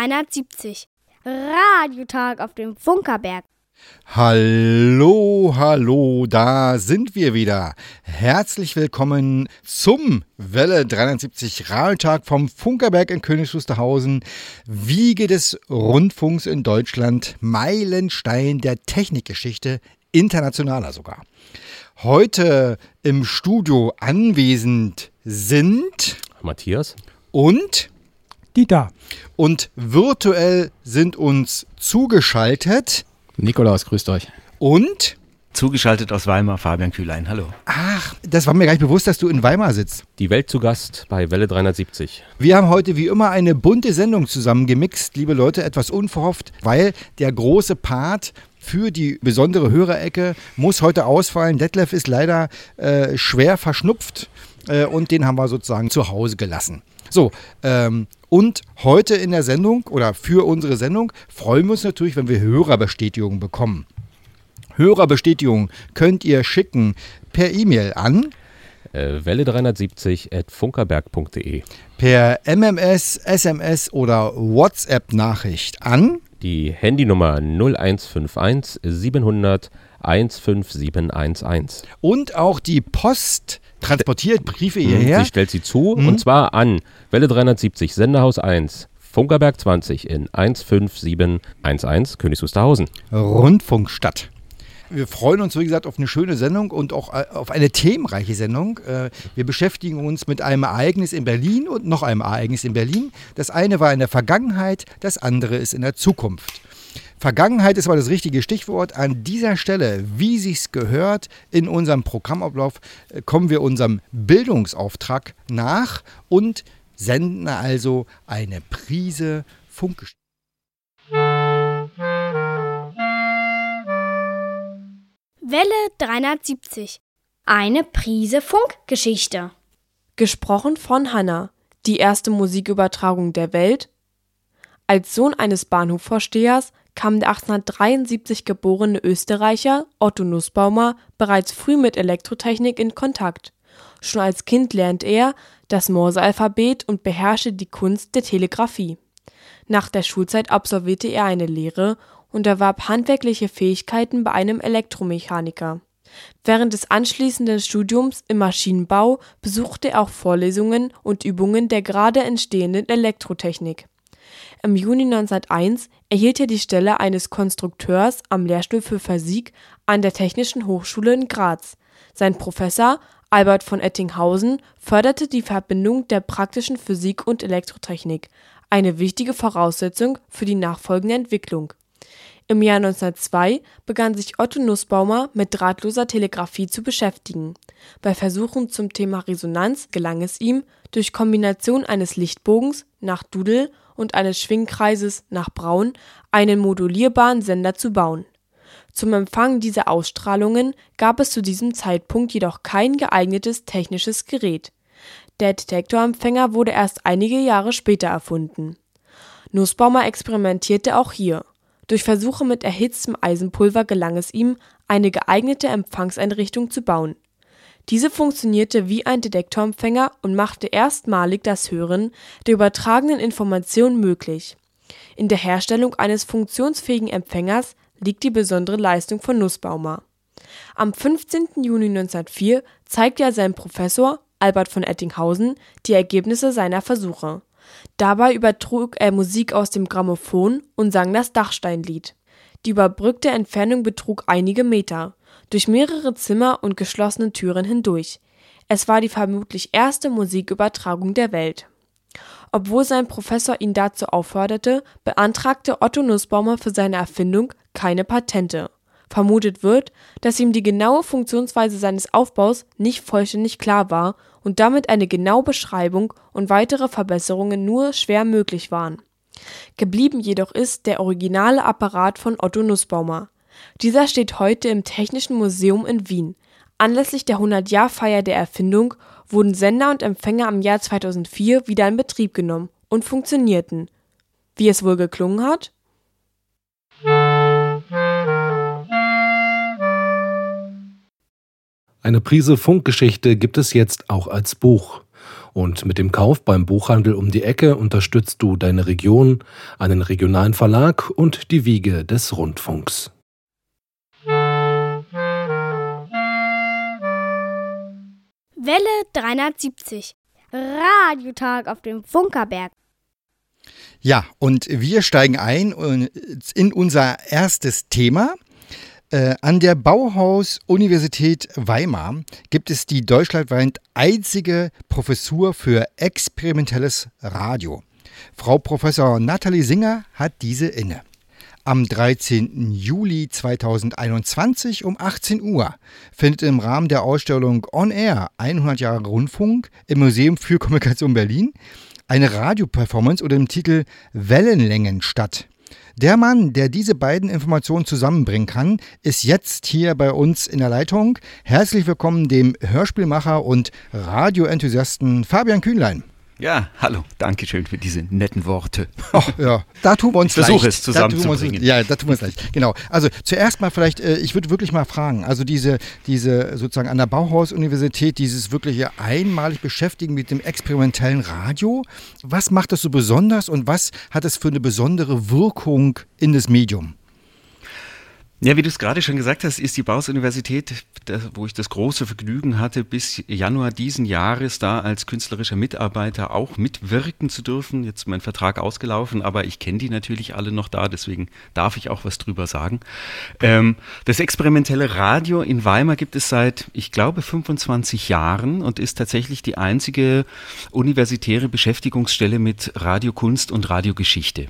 Welle 370. Radiotag auf dem Funkerberg. Hallo, hallo, da sind wir wieder. Herzlich willkommen zum Welle 370 Radiotag vom Funkerberg in Königs Wusterhausen, Wiege des Rundfunks in Deutschland, Meilenstein der Technikgeschichte, internationaler sogar. Heute im Studio anwesend sind Matthias und Dieter. Und virtuell sind uns zugeschaltet Nikolaus, grüßt euch. Und Zugeschaltet aus Weimar, Fabian Kühlein, hallo. Ach, das war mir gar nicht bewusst, dass du in Weimar sitzt. Die Welt zu Gast bei Welle 370. Wir haben heute wie immer eine bunte Sendung zusammengemixt, liebe Leute, etwas unverhofft, weil der große Part für die besondere Hörerecke muss heute ausfallen. Detlef ist leider äh, schwer verschnupft äh, und den haben wir sozusagen zu Hause gelassen. So, ähm, und heute in der Sendung oder für unsere Sendung freuen wir uns natürlich, wenn wir Hörerbestätigungen bekommen. Hörerbestätigung könnt ihr schicken per E-Mail an äh, Welle 370 at funkerberg.de. Per MMS, SMS oder WhatsApp-Nachricht an die Handynummer 0151 700 15711. Und auch die Post transportiert Briefe hierher. Sie stellt sie zu mhm. und zwar an Welle 370 Senderhaus 1 Funkerberg 20 in 15711 Königs Wusterhausen. Rundfunkstadt. Wir freuen uns, wie gesagt, auf eine schöne Sendung und auch äh, auf eine themenreiche Sendung. Äh, wir beschäftigen uns mit einem Ereignis in Berlin und noch einem Ereignis in Berlin. Das eine war in der Vergangenheit, das andere ist in der Zukunft. Vergangenheit ist aber das richtige Stichwort. An dieser Stelle, wie sich's gehört, in unserem Programmablauf äh, kommen wir unserem Bildungsauftrag nach und senden also eine Prise Funkgeschichte. Welle 370. Eine Prise Funkgeschichte. Gesprochen von Hanna, die erste Musikübertragung der Welt. Als Sohn eines Bahnhofvorstehers kam der 1873 geborene Österreicher Otto Nussbaumer bereits früh mit Elektrotechnik in Kontakt. Schon als Kind lernte er das Morsealphabet und beherrschte die Kunst der Telegrafie. Nach der Schulzeit absolvierte er eine Lehre und erwarb handwerkliche Fähigkeiten bei einem Elektromechaniker. Während des anschließenden Studiums im Maschinenbau besuchte er auch Vorlesungen und Übungen der gerade entstehenden Elektrotechnik. Im Juni 1901 erhielt er die Stelle eines Konstrukteurs am Lehrstuhl für Physik an der Technischen Hochschule in Graz. Sein Professor Albert von Ettinghausen förderte die Verbindung der praktischen Physik und Elektrotechnik, eine wichtige Voraussetzung für die nachfolgende Entwicklung im Jahr 1902 begann sich Otto Nussbaumer mit drahtloser Telegrafie zu beschäftigen. Bei Versuchen zum Thema Resonanz gelang es ihm, durch Kombination eines Lichtbogens nach Dudel und eines Schwingkreises nach Braun einen modulierbaren Sender zu bauen. Zum Empfang dieser Ausstrahlungen gab es zu diesem Zeitpunkt jedoch kein geeignetes technisches Gerät. Der Detektorempfänger wurde erst einige Jahre später erfunden. Nussbaumer experimentierte auch hier durch Versuche mit erhitztem Eisenpulver gelang es ihm, eine geeignete Empfangseinrichtung zu bauen. Diese funktionierte wie ein Detektorempfänger und machte erstmalig das Hören der übertragenen Information möglich. In der Herstellung eines funktionsfähigen Empfängers liegt die besondere Leistung von Nussbaumer. Am 15. Juni 1904 zeigte er seinem Professor Albert von Ettinghausen die Ergebnisse seiner Versuche Dabei übertrug er Musik aus dem Grammophon und sang das Dachsteinlied. Die überbrückte Entfernung betrug einige Meter, durch mehrere Zimmer und geschlossene Türen hindurch. Es war die vermutlich erste Musikübertragung der Welt. Obwohl sein Professor ihn dazu aufforderte, beantragte Otto Nussbaumer für seine Erfindung keine Patente. Vermutet wird, dass ihm die genaue Funktionsweise seines Aufbaus nicht vollständig klar war und damit eine genaue Beschreibung und weitere Verbesserungen nur schwer möglich waren. Geblieben jedoch ist der originale Apparat von Otto Nussbaumer. Dieser steht heute im Technischen Museum in Wien. Anlässlich der 100-Jahr-Feier der Erfindung wurden Sender und Empfänger im Jahr 2004 wieder in Betrieb genommen und funktionierten. Wie es wohl geklungen hat? Eine Prise Funkgeschichte gibt es jetzt auch als Buch. Und mit dem Kauf beim Buchhandel um die Ecke unterstützt du deine Region, einen regionalen Verlag und die Wiege des Rundfunks. Welle 370. Radiotag auf dem Funkerberg. Ja, und wir steigen ein in unser erstes Thema. Äh, an der Bauhaus-Universität Weimar gibt es die deutschlandweit einzige Professur für experimentelles Radio. Frau Professor Nathalie Singer hat diese inne. Am 13. Juli 2021 um 18 Uhr findet im Rahmen der Ausstellung On Air 100 Jahre Rundfunk im Museum für Kommunikation Berlin eine Radioperformance unter dem Titel Wellenlängen statt. Der Mann, der diese beiden Informationen zusammenbringen kann, ist jetzt hier bei uns in der Leitung. Herzlich willkommen dem Hörspielmacher und Radioenthusiasten Fabian Kühnlein. Ja, hallo, danke schön für diese netten Worte. Oh, ja, da tun wir uns ich versuche es zusammenzubringen. Ja, da tun wir es leicht. Genau. Also zuerst mal vielleicht, äh, ich würde wirklich mal fragen, also diese, diese sozusagen an der Bauhaus-Universität, dieses wirkliche einmalig Beschäftigen mit dem experimentellen Radio, was macht das so besonders und was hat es für eine besondere Wirkung in das Medium? Ja, wie du es gerade schon gesagt hast, ist die Bauhaus-Universität, wo ich das große Vergnügen hatte, bis Januar diesen Jahres da als künstlerischer Mitarbeiter auch mitwirken zu dürfen. Jetzt ist mein Vertrag ausgelaufen, aber ich kenne die natürlich alle noch da, deswegen darf ich auch was drüber sagen. Ähm, das experimentelle Radio in Weimar gibt es seit, ich glaube, 25 Jahren und ist tatsächlich die einzige universitäre Beschäftigungsstelle mit Radiokunst und Radiogeschichte.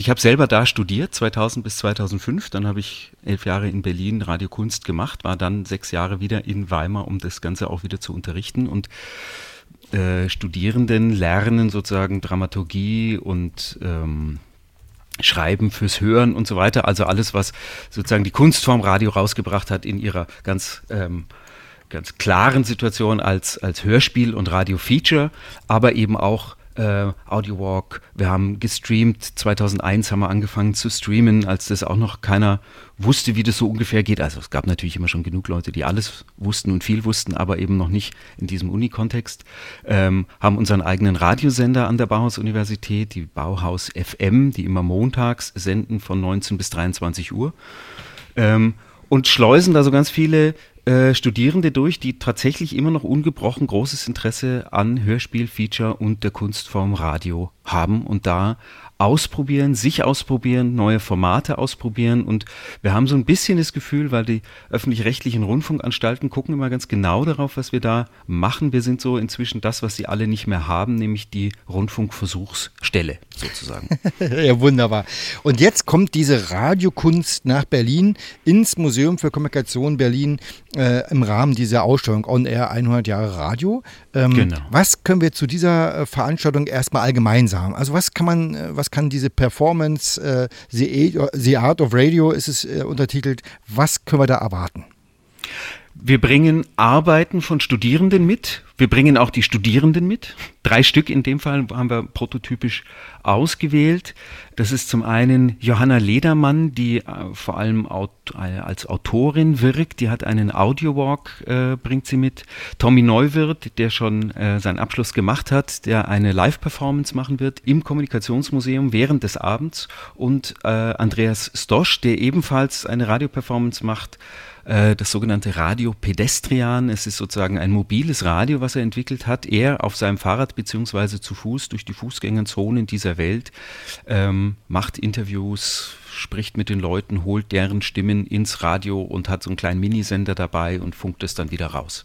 Ich habe selber da studiert, 2000 bis 2005. Dann habe ich elf Jahre in Berlin Radiokunst gemacht, war dann sechs Jahre wieder in Weimar, um das Ganze auch wieder zu unterrichten. Und äh, Studierenden lernen sozusagen Dramaturgie und ähm, Schreiben fürs Hören und so weiter. Also alles, was sozusagen die Kunstform Radio rausgebracht hat in ihrer ganz ähm, ganz klaren Situation als, als Hörspiel und Radio-Feature, aber eben auch äh, Audio Walk. Wir haben gestreamt. 2001 haben wir angefangen zu streamen, als das auch noch keiner wusste, wie das so ungefähr geht. Also es gab natürlich immer schon genug Leute, die alles wussten und viel wussten, aber eben noch nicht in diesem Uni-Kontext. Ähm, haben unseren eigenen Radiosender an der Bauhaus-Universität, die Bauhaus FM, die immer montags senden von 19 bis 23 Uhr. Ähm, und schleusen da so ganz viele äh, Studierende durch, die tatsächlich immer noch ungebrochen großes Interesse an Hörspiel, Feature und der Kunstform Radio haben und da ausprobieren, sich ausprobieren, neue Formate ausprobieren. Und wir haben so ein bisschen das Gefühl, weil die öffentlich-rechtlichen Rundfunkanstalten gucken immer ganz genau darauf, was wir da machen. Wir sind so inzwischen das, was sie alle nicht mehr haben, nämlich die Rundfunkversuchsstelle sozusagen. ja, wunderbar. Und jetzt kommt diese Radiokunst nach Berlin ins Museum für Kommunikation Berlin äh, im Rahmen dieser Ausstellung On Air 100 Jahre Radio. Ähm, genau. Was können wir zu dieser äh, Veranstaltung erstmal allgemein sagen? Also was kann man, äh, kann diese Performance, äh, the, the, Art of Radio ist es äh, untertitelt, was können wir da erwarten? Wir bringen Arbeiten von Studierenden mit. Wir bringen auch die Studierenden mit. Drei Stück in dem Fall haben wir prototypisch ausgewählt. Das ist zum einen Johanna Ledermann, die äh, vor allem äh, als Autorin wirkt. Die hat einen Audiowalk, äh, bringt sie mit. Tommy Neuwirth, der schon äh, seinen Abschluss gemacht hat, der eine Live-Performance machen wird im Kommunikationsmuseum während des Abends. Und äh, Andreas Stosch, der ebenfalls eine Radio-Performance macht äh, das sogenannte Radio Pedestrian. Es ist sozusagen ein mobiles Radio, was er entwickelt hat. Er auf seinem Fahrrad beziehungsweise zu Fuß durch die Fußgängerzonen dieser Welt ähm, macht Interviews, spricht mit den Leuten, holt deren Stimmen ins Radio und hat so einen kleinen Minisender dabei und funkt es dann wieder raus.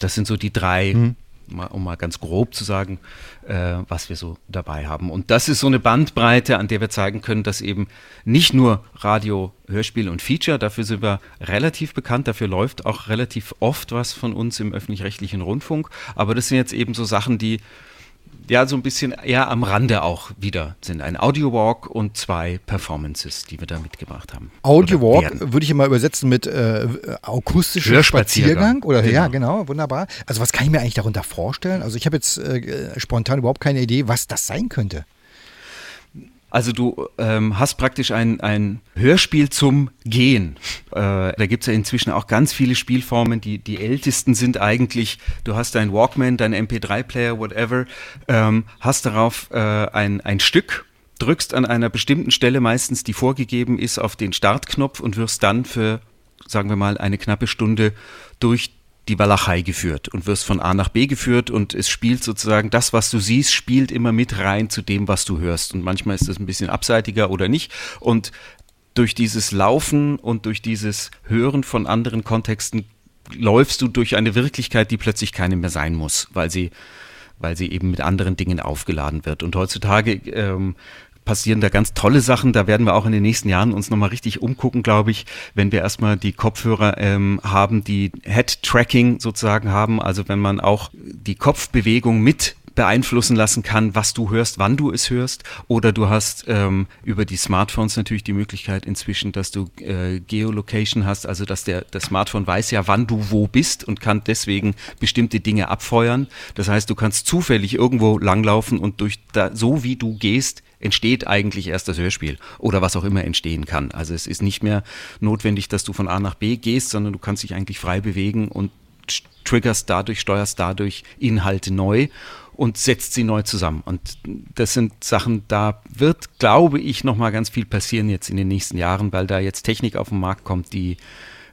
Das sind so die drei mhm um mal ganz grob zu sagen, äh, was wir so dabei haben. Und das ist so eine Bandbreite, an der wir zeigen können, dass eben nicht nur Radio, Hörspiel und Feature, dafür sind wir relativ bekannt, dafür läuft auch relativ oft was von uns im öffentlich-rechtlichen Rundfunk, aber das sind jetzt eben so Sachen, die ja so ein bisschen eher am Rande auch wieder sind. Ein Audio-Walk und zwei Performances, die wir da mitgebracht haben. Audio-Walk würde ich immer übersetzen mit äh, akustischer Spaziergang. Oder genau. ja, genau, wunderbar. Also was kann ich mir eigentlich darunter vorstellen? Also ich habe jetzt äh, spontan überhaupt keine Idee, was das sein könnte. Also du ähm, hast praktisch ein, ein Hörspiel zum Gehen. Äh, da gibt es ja inzwischen auch ganz viele Spielformen. Die, die ältesten sind eigentlich, du hast dein Walkman, dein MP3-Player, whatever, ähm, hast darauf äh, ein, ein Stück drückst an einer bestimmten Stelle meistens, die vorgegeben ist, auf den Startknopf und wirst dann für, sagen wir mal, eine knappe Stunde durch die Walachei geführt und wirst von A nach B geführt und es spielt sozusagen das, was du siehst, spielt immer mit rein zu dem, was du hörst. Und manchmal ist das ein bisschen abseitiger oder nicht. Und durch dieses Laufen und durch dieses Hören von anderen Kontexten läufst du durch eine Wirklichkeit, die plötzlich keine mehr sein muss, weil sie, weil sie eben mit anderen Dingen aufgeladen wird. Und heutzutage ähm, passieren da ganz tolle Sachen. Da werden wir auch in den nächsten Jahren uns nochmal richtig umgucken, glaube ich, wenn wir erstmal die Kopfhörer ähm, haben, die Head-Tracking sozusagen haben. Also wenn man auch die Kopfbewegung mit beeinflussen lassen kann, was du hörst, wann du es hörst. Oder du hast ähm, über die Smartphones natürlich die Möglichkeit inzwischen, dass du äh, Geolocation hast, also dass der das Smartphone weiß ja, wann du wo bist und kann deswegen bestimmte Dinge abfeuern. Das heißt, du kannst zufällig irgendwo langlaufen und durch da, so wie du gehst, entsteht eigentlich erst das Hörspiel oder was auch immer entstehen kann. Also es ist nicht mehr notwendig, dass du von A nach B gehst, sondern du kannst dich eigentlich frei bewegen und triggerst dadurch, steuerst dadurch Inhalte neu und setzt sie neu zusammen. Und das sind Sachen, da wird, glaube ich, noch mal ganz viel passieren jetzt in den nächsten Jahren, weil da jetzt Technik auf den Markt kommt, die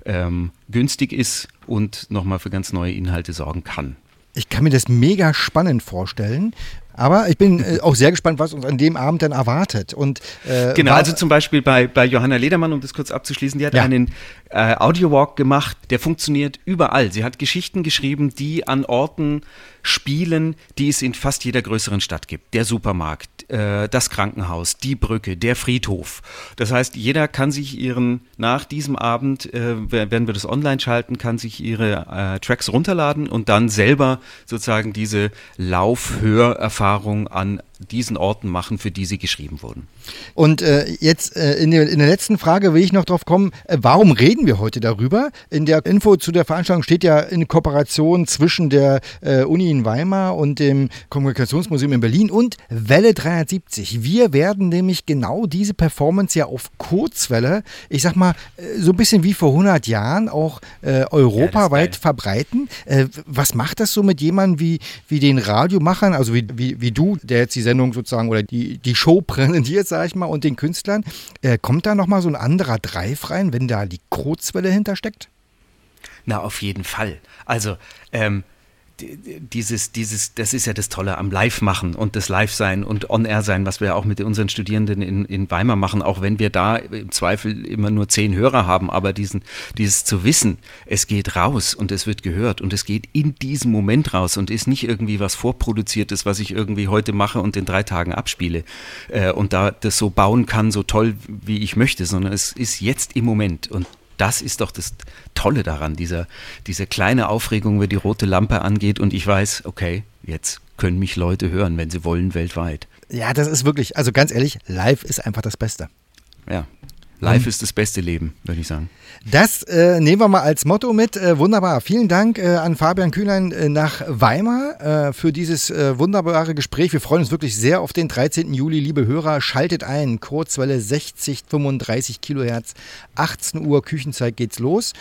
ähm, günstig ist und noch mal für ganz neue Inhalte sorgen kann. Ich kann mir das mega spannend vorstellen. Aber ich bin äh, auch sehr gespannt, was uns an dem Abend dann erwartet. Und, äh, genau, also zum Beispiel bei, bei Johanna Ledermann, um das kurz abzuschließen, die hat ja. einen äh, Audio-Walk gemacht, der funktioniert überall. Sie hat Geschichten geschrieben, die an Orten spielen, die es in fast jeder größeren Stadt gibt. Der Supermarkt, äh, das Krankenhaus, die Brücke, der Friedhof. Das heißt, jeder kann sich ihren, nach diesem Abend, äh, werden wir das online schalten, kann sich ihre äh, Tracks runterladen und dann selber sozusagen diese Lauf-Hörerfahrung an diesen Orten machen, für die sie geschrieben wurden. Und äh, jetzt äh, in, der, in, der, letzten Frage will ich noch drauf kommen, äh, warum reden wir heute darüber? In der Info zu der Veranstaltung steht ja in Kooperation zwischen der äh, Uni in Weimar und dem Kommunikationsmuseum in Berlin und Welle 370. Wir werden nämlich genau diese Performance ja auf Kurzwelle, ich sag mal, äh, so ein bisschen wie vor 100 Jahren auch äh, europaweit ja, verbreiten. was macht das so mit jemandem wie, wie den Radiomachern, also wie, wie, wie du, der jetzt diese Sendung sozusagen oder die, die Show präsentiert, sage ich mal, und den Künstlern. Äh, kommt da nochmal so ein anderer Drive rein, wenn da die Kurzwelle hintersteckt? Na, auf jeden Fall. Also, ähm, dieses, dieses, das ist ja das Tolle am Live-Machen und das Live-Sein und On-Air-Sein, was wir auch mit unseren Studierenden in, in Weimar machen, auch wenn wir da im Zweifel immer nur zehn Hörer haben, aber diesen, dieses zu wissen, es geht raus und es wird gehört und es geht in diesem Moment raus und ist nicht irgendwie was vorproduziertes, was ich irgendwie heute mache und in drei Tagen abspiele äh, und da das so bauen kann, so toll wie ich möchte, sondern es ist jetzt im Moment und das ist doch das Tolle daran, dieser, diese kleine Aufregung, wenn die rote Lampe angeht und ich weiß, okay, jetzt können mich Leute hören, wenn sie wollen, weltweit. Ja, das ist wirklich, also ganz ehrlich, live ist einfach das Beste. Ja, Live ist das beste Leben, würde ich sagen. Das äh, nehmen wir mal als Motto mit. Äh, wunderbar. Vielen Dank äh, an Fabian Kühlein äh, nach Weimar äh, für dieses äh, wunderbare Gespräch. Wir freuen uns wirklich sehr auf den 13. Juli. Liebe Hörer, schaltet ein. Kurzwelle 60, 35 Kilohertz. 18 Uhr Küchenzeit geht's los.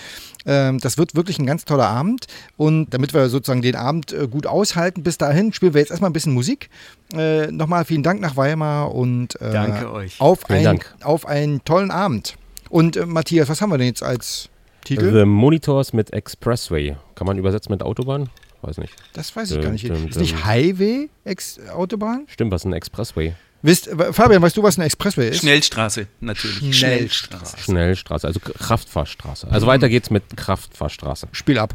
Ähm, das wird wirklich ein ganz toller Abend. Und damit wir sozusagen den Abend gut aushalten, bis dahin spielen wir jetzt erstmal ein bisschen Musik. Nochmal vielen Dank nach Weimar und Danke euch. Auf, ein, auf einen tollen Abend. Und äh, Matthias, was haben wir denn jetzt als Titel? The Monitors mit Expressway. Kann man übersetzen mit Autobahn? Weiß nicht. Das weiß ich gar nicht. ist nicht Highway Ex Autobahn? Stimmt, was ist ein Expressway? Wisst, Fabian, weißt du, was ein Expressway ist? Schnellstraße, natürlich. Schnellstraße. Schnellstraße, also Kraftfahrstraße. Also mhm. weiter geht's mit Kraftfahrstraße. Spiel ab.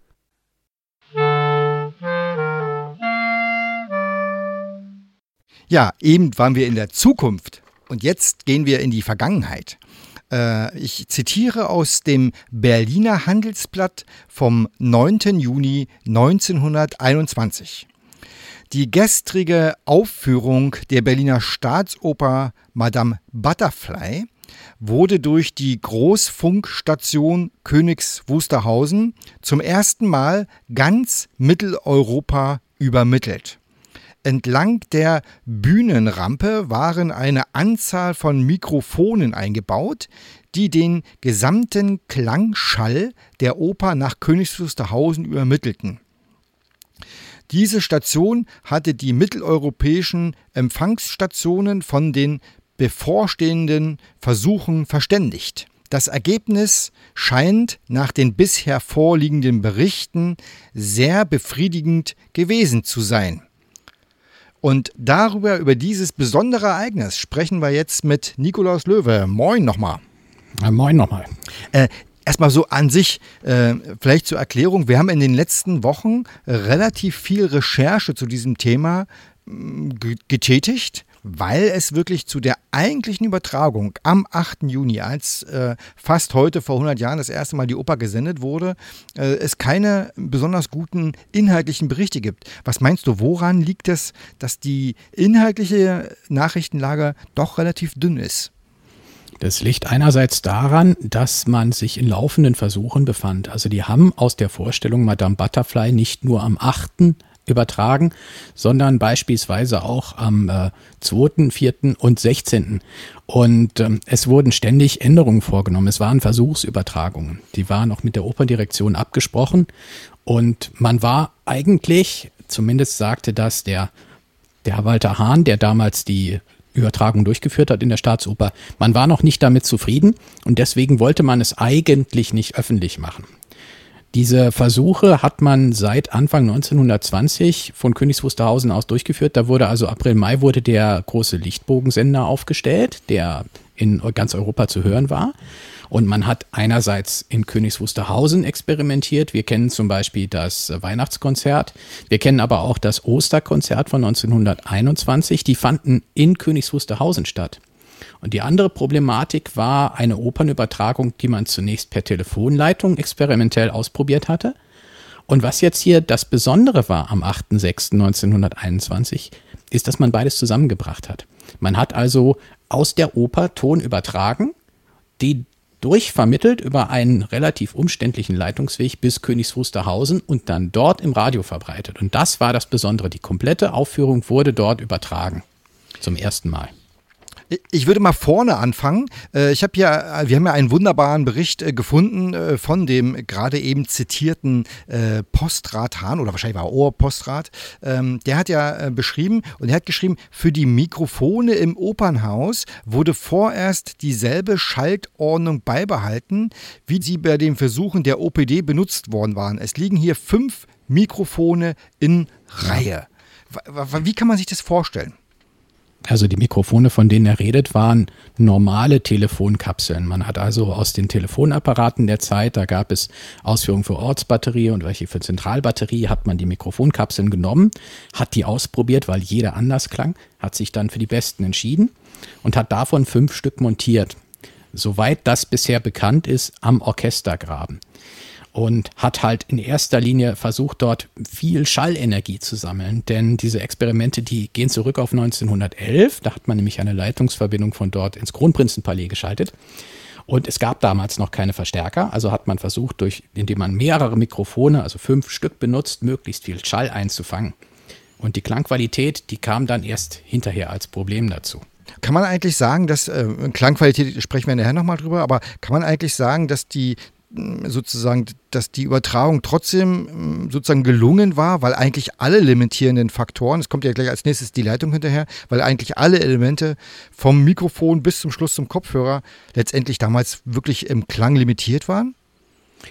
Ja, eben waren wir in der Zukunft und jetzt gehen wir in die Vergangenheit. Äh, ich zitiere aus dem Berliner Handelsblatt vom 9. Juni 1921. Die gestrige Aufführung der Berliner Staatsoper Madame Butterfly wurde durch die Großfunkstation Königs Wusterhausen zum ersten Mal ganz Mitteleuropa übermittelt. Entlang der Bühnenrampe waren eine Anzahl von Mikrofonen eingebaut, die den gesamten Klangschall der Oper nach Königs Wusterhausen übermittelten. Diese Station hatte die mitteleuropäischen Empfangsstationen von den bevorstehenden Versuchen verständigt. Das Ergebnis scheint nach den bisher vorliegenden Berichten sehr befriedigend gewesen zu sein. Und darüber, über dieses besondere Ereignis, sprechen wir jetzt mit Nikolaus Löwe. Moin nochmal. Ja, moin nochmal. Äh, Erstmal so an sich, äh, vielleicht zur Erklärung, wir haben in den letzten Wochen relativ viel Recherche zu diesem Thema äh, getätigt weil es wirklich zu der eigentlichen Übertragung am 8. Juni, als äh, fast heute vor 100 Jahren das erste Mal die Oper gesendet wurde, äh, es keine besonders guten inhaltlichen Berichte gibt. Was meinst du, woran liegt es, dass die inhaltliche Nachrichtenlage doch relativ dünn ist? Das liegt einerseits daran, dass man sich in laufenden Versuchen befand. Also die haben aus der Vorstellung Madame Butterfly nicht nur am 8 übertragen, sondern beispielsweise auch am äh, 2., 4. und 16. Und ähm, es wurden ständig Änderungen vorgenommen. Es waren Versuchsübertragungen. Die waren auch mit der Operndirektion abgesprochen. Und man war eigentlich, zumindest sagte das der, der Walter Hahn, der damals die Übertragung durchgeführt hat in der Staatsoper. Man war noch nicht damit zufrieden und deswegen wollte man es eigentlich nicht öffentlich machen. Diese Versuche hat man seit Anfang 1920 von Königs Wusterhausen aus durchgeführt. Da wurde also April, Mai wurde der große Lichtbogensender aufgestellt, der in ganz Europa zu hören war. Und man hat einerseits in Königs Wusterhausen experimentiert. Wir kennen zum Beispiel das Weihnachtskonzert. Wir kennen aber auch das Osterkonzert von 1921. Die fanden in Königs Wusterhausen statt. Und die andere Problematik war eine Opernübertragung, die man zunächst per Telefonleitung experimentell ausprobiert hatte. Und was jetzt hier das Besondere war am 8.6.1921, ist, dass man beides zusammengebracht hat. Man hat also aus der Oper Ton übertragen, die durchvermittelt über einen relativ umständlichen Leitungsweg bis Königs Wusterhausen und dann dort im Radio verbreitet. Und das war das Besondere. Die komplette Aufführung wurde dort übertragen. Zum ersten Mal. Ich würde mal vorne anfangen. Äh, ich habe ja, wir haben ja einen wunderbaren Bericht äh, gefunden äh, von dem gerade eben zitierten Postrat Hahn oder wahrscheinlich war er Ohrpostrat. Ähm, der hat ja beschrieben und er hat geschrieben, für die Mikrofone im Opernhaus wurde vorerst dieselbe Schaltordnung beibehalten, wie sie bei den Versuchen der OPD benutzt worden waren. Es liegen hier fünf Mikrofone in Reihe. Wie kann man sich das vorstellen? Also die Mikrofone, von denen er redet, waren normale Telefonkapseln. Man hat also aus den Telefonapparaten der Zeit, da gab es Ausführungen für Ortsbatterie und welche für Zentralbatterie, hat man die Mikrofonkapseln genommen, hat die ausprobiert, weil jeder anders klang, hat sich dann für die besten entschieden und hat davon fünf Stück montiert. Soweit das bisher bekannt ist, am Orchestergraben und hat halt in erster Linie versucht, dort viel Schallenergie zu sammeln. Denn diese Experimente, die gehen zurück auf 1911. Da hat man nämlich eine Leitungsverbindung von dort ins Kronprinzenpalais geschaltet. Und es gab damals noch keine Verstärker, also hat man versucht, durch, indem man mehrere Mikrofone, also fünf Stück benutzt, möglichst viel Schall einzufangen. Und die Klangqualität, die kam dann erst hinterher als Problem dazu. Kann man eigentlich sagen, dass, äh, Klangqualität sprechen wir nachher nochmal drüber, aber kann man eigentlich sagen, dass die sozusagen, dass die Übertragung trotzdem mm, sozusagen gelungen war, weil eigentlich alle limitierenden Faktoren, es kommt ja gleich als nächstes die Leitung hinterher, weil eigentlich alle Elemente vom Mikrofon bis zum Schluss zum Kopfhörer letztendlich damals wirklich im Klang limitiert waren?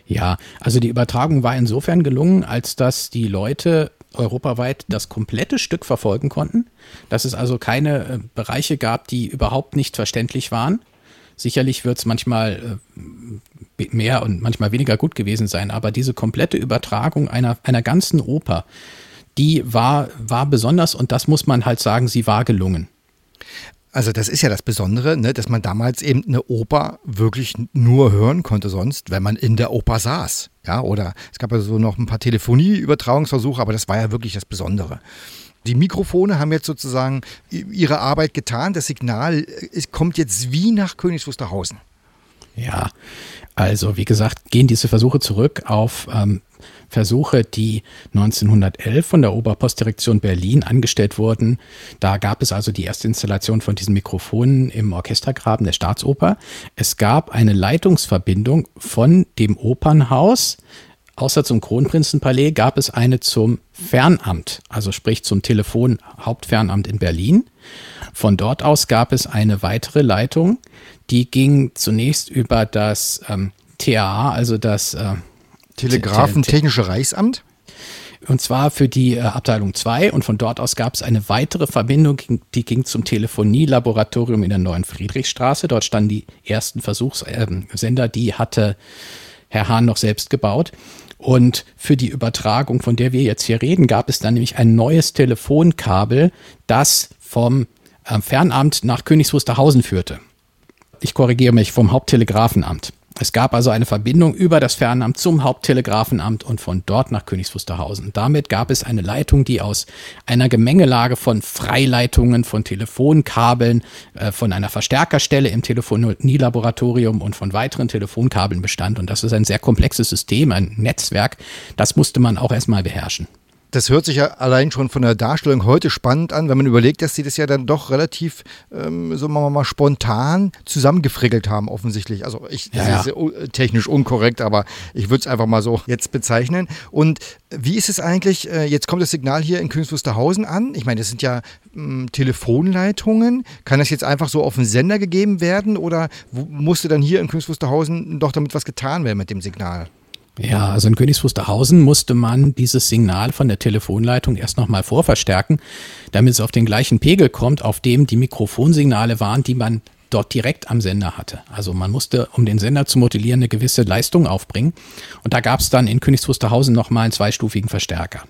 Ja, also die Übertragung war insofern gelungen, als dass die Leute europaweit das komplette Stück verfolgen konnten, dass es also keine äh, Bereiche gab, die überhaupt nicht verständlich waren. Sicherlich wird es manchmal äh, mehr und manchmal weniger gut gewesen sein, aber diese komplette Übertragung einer, einer ganzen Oper, die war, war besonders und das muss man halt sagen, sie war gelungen. Also das ist ja das Besondere, ne, dass man damals eben eine Oper wirklich nur hören konnte sonst, wenn man in der Oper saß. Ja, oder es gab ja so noch ein paar Telefonie-Übertragungsversuche, aber das war ja wirklich das Besondere. Die Mikrofone haben jetzt sozusagen ihre Arbeit getan. Das Signal äh, kommt jetzt wie nach Königs Wusterhausen. Ja, also wie gesagt, gehen diese Versuche zurück auf ähm, Versuche, die 1911 von der Oberpostdirektion Berlin angestellt wurden. Da gab es also die erste Installation von diesen Mikrofonen im Orchestergraben der Staatsoper. Es gab eine Leitungsverbindung von dem Opernhaus Außer zum Kronprinzenpalais gab es eine zum Fernamt, also sprich zum Telefon-Hauptfernamt in Berlin. Von dort aus gab es eine weitere Leitung, die ging zunächst über das ähm, TAA, also das äh, Telegrafentechnische Reichsamt? Und zwar für die äh, Abteilung 2 und von dort aus gab es eine weitere Verbindung, die ging zum Telefonielaboratorium in der neuen Friedrichstraße. Dort standen die ersten Versuchssender, äh, die hatte Herr Hahn noch selbst gebaut. Und für die Übertragung, von der wir jetzt hier reden, gab es dann nämlich ein neues Telefonkabel, das vom äh, Fernamt nach Königs Wusterhausen führte. Ich korrigiere mich, vom Haupttelegrafenamt. Es gab also eine Verbindung über das Fernamt zum Haupttelegrafenamt und von dort nach Königs Wusterhausen. Damit gab es eine Leitung, die aus einer Gemengelage von Freileitungen, von Telefonkabeln, äh, von einer Verstärkerstelle im Telefonielaboratorium und von weiteren Telefonkabeln bestand. Und das ist ein sehr komplexes System, ein Netzwerk. Das musste man auch erstmal beherrschen das hört sich ja allein schon von der Darstellung heute spannend an, wenn man überlegt, dass sie das ja dann doch relativ, ähm, so machen wir mal, spontan zusammengefrickelt haben, offensichtlich. Also ich, das ja, ja. ist technisch unkorrekt, aber ich würde es einfach mal so jetzt bezeichnen. Und wie ist es eigentlich, äh, jetzt kommt das Signal hier in Königs Wusterhausen an. Ich meine, das sind ja ähm, Telefonleitungen. Kann das jetzt einfach so auf den Sender gegeben werden oder musste dann hier in Königs Wusterhausen doch damit was getan werden mit dem Signal? Ja, also in Königs Wusterhausen musste man dieses Signal von der Telefonleitung erst nochmal vorverstärken, damit es auf den gleichen Pegel kommt, auf dem die Mikrofonsignale waren, die man dort direkt am Sender hatte. Also man musste, um den Sender zu modellieren, eine gewisse Leistung aufbringen. Und da gab es dann in Königs Wusterhausen nochmal einen zweistufigen Verstärker.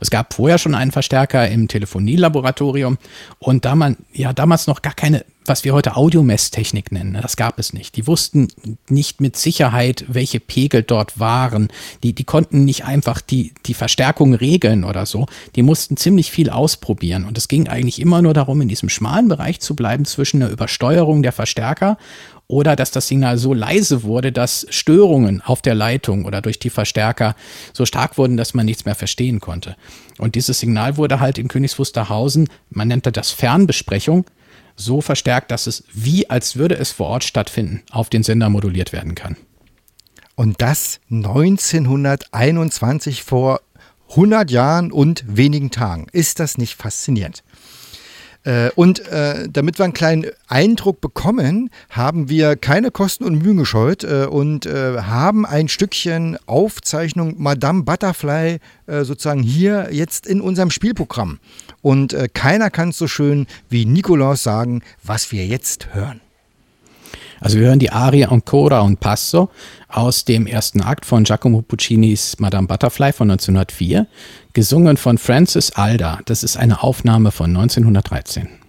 Es gab vorher schon einen Verstärker im Telefonielaboratorium und da man ja damals noch gar keine was wir heute Audiomesstechnik nennen. Das gab es nicht. Die wussten nicht mit Sicherheit, welche Pegel dort waren. Die, die konnten nicht einfach die, die Verstärkung regeln oder so. Die mussten ziemlich viel ausprobieren. Und es ging eigentlich immer nur darum, in diesem schmalen Bereich zu bleiben zwischen der Übersteuerung der Verstärker oder dass das Signal so leise wurde, dass Störungen auf der Leitung oder durch die Verstärker so stark wurden, dass man nichts mehr verstehen konnte. Und dieses Signal wurde halt in Königs Wusterhausen, man nennt das Fernbesprechung, so verstärkt, dass es wie als würde es vor Ort stattfinden, auf den Sender moduliert werden kann. Und das 1921 vor 100 Jahren und wenigen Tagen. Ist das nicht faszinierend? Äh, und äh, damit wir einen kleinen Eindruck bekommen, haben wir keine Kosten und Mühen gescheut äh, und äh, haben ein Stückchen Aufzeichnung Madame Butterfly äh, sozusagen hier jetzt in unserem Spielprogramm. Und äh, keiner kann es so schön wie Nikolaus sagen, was wir jetzt hören. Also wir hören die Arie Ancora und Passo aus dem ersten Akt von Giacomo Puccinis Madame Butterfly von 1904, gesungen von Francis Alda. Das ist eine Aufnahme von 1913.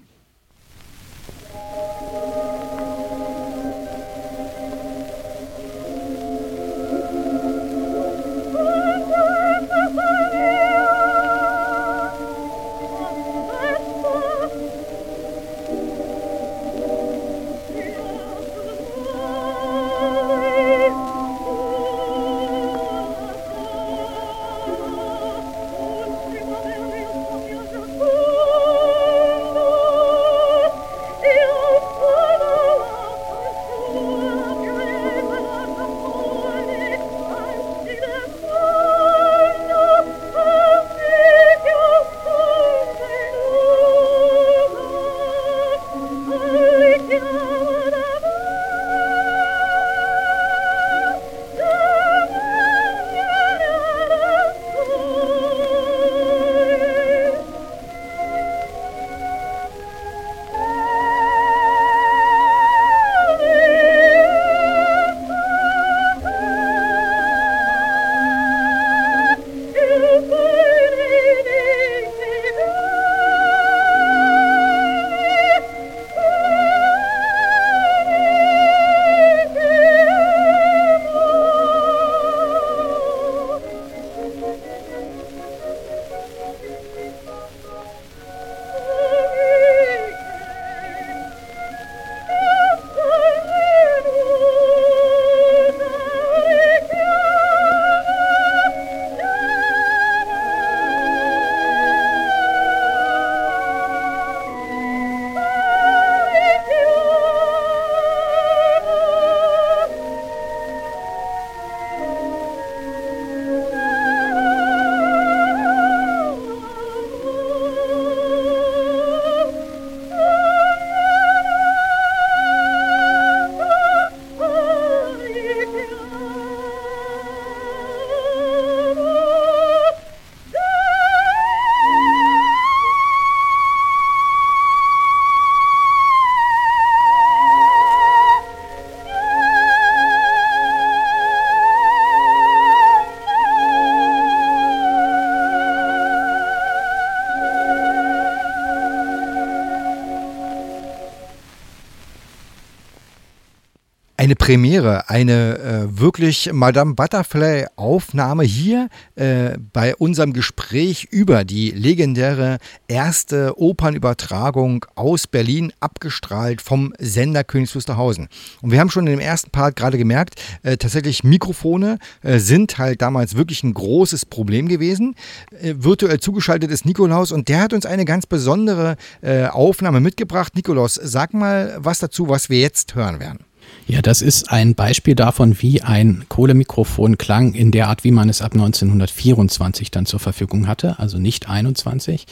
Premiere, eine äh, wirklich Madame Butterfly-Aufnahme hier äh, bei unserem Gespräch über die legendäre erste Opernübertragung aus Berlin, abgestrahlt vom Sender Königs Wusterhausen. Und wir haben schon dem ersten Part gerade gemerkt, äh, tatsächlich Mikrofone äh, sind halt damals wirklich ein großes Problem gewesen. Äh, virtuell zugeschaltet ist Nikolaus und der hat uns eine ganz besondere äh, Aufnahme mitgebracht. Nikolaus, sag mal was dazu, was wir jetzt hören werden. Ja, das ist ein Beispiel davon, wie ein Kohlemikrofon klang in der Art, wie man es ab 1924 dann zur Verfügung hatte, also nicht 21,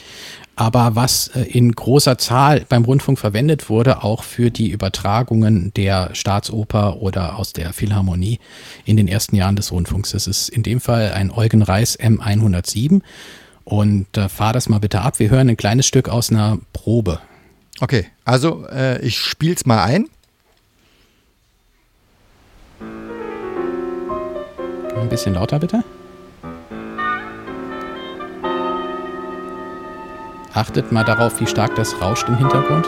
aber was äh, in großer Zahl beim Rundfunk verwendet wurde, auch für die Übertragungen der Staatsoper oder aus der Philharmonie in den ersten Jahren des Rundfunks. Das ist in dem Fall ein Eugen Reis M107 und äh, fahr das mal bitte ab. Wir hören ein kleines Stück aus einer Probe. Okay, also äh, ich spiel's mal ein. Ein bisschen lauter bitte. Achtet mal darauf, wie stark das rauscht im Hintergrund.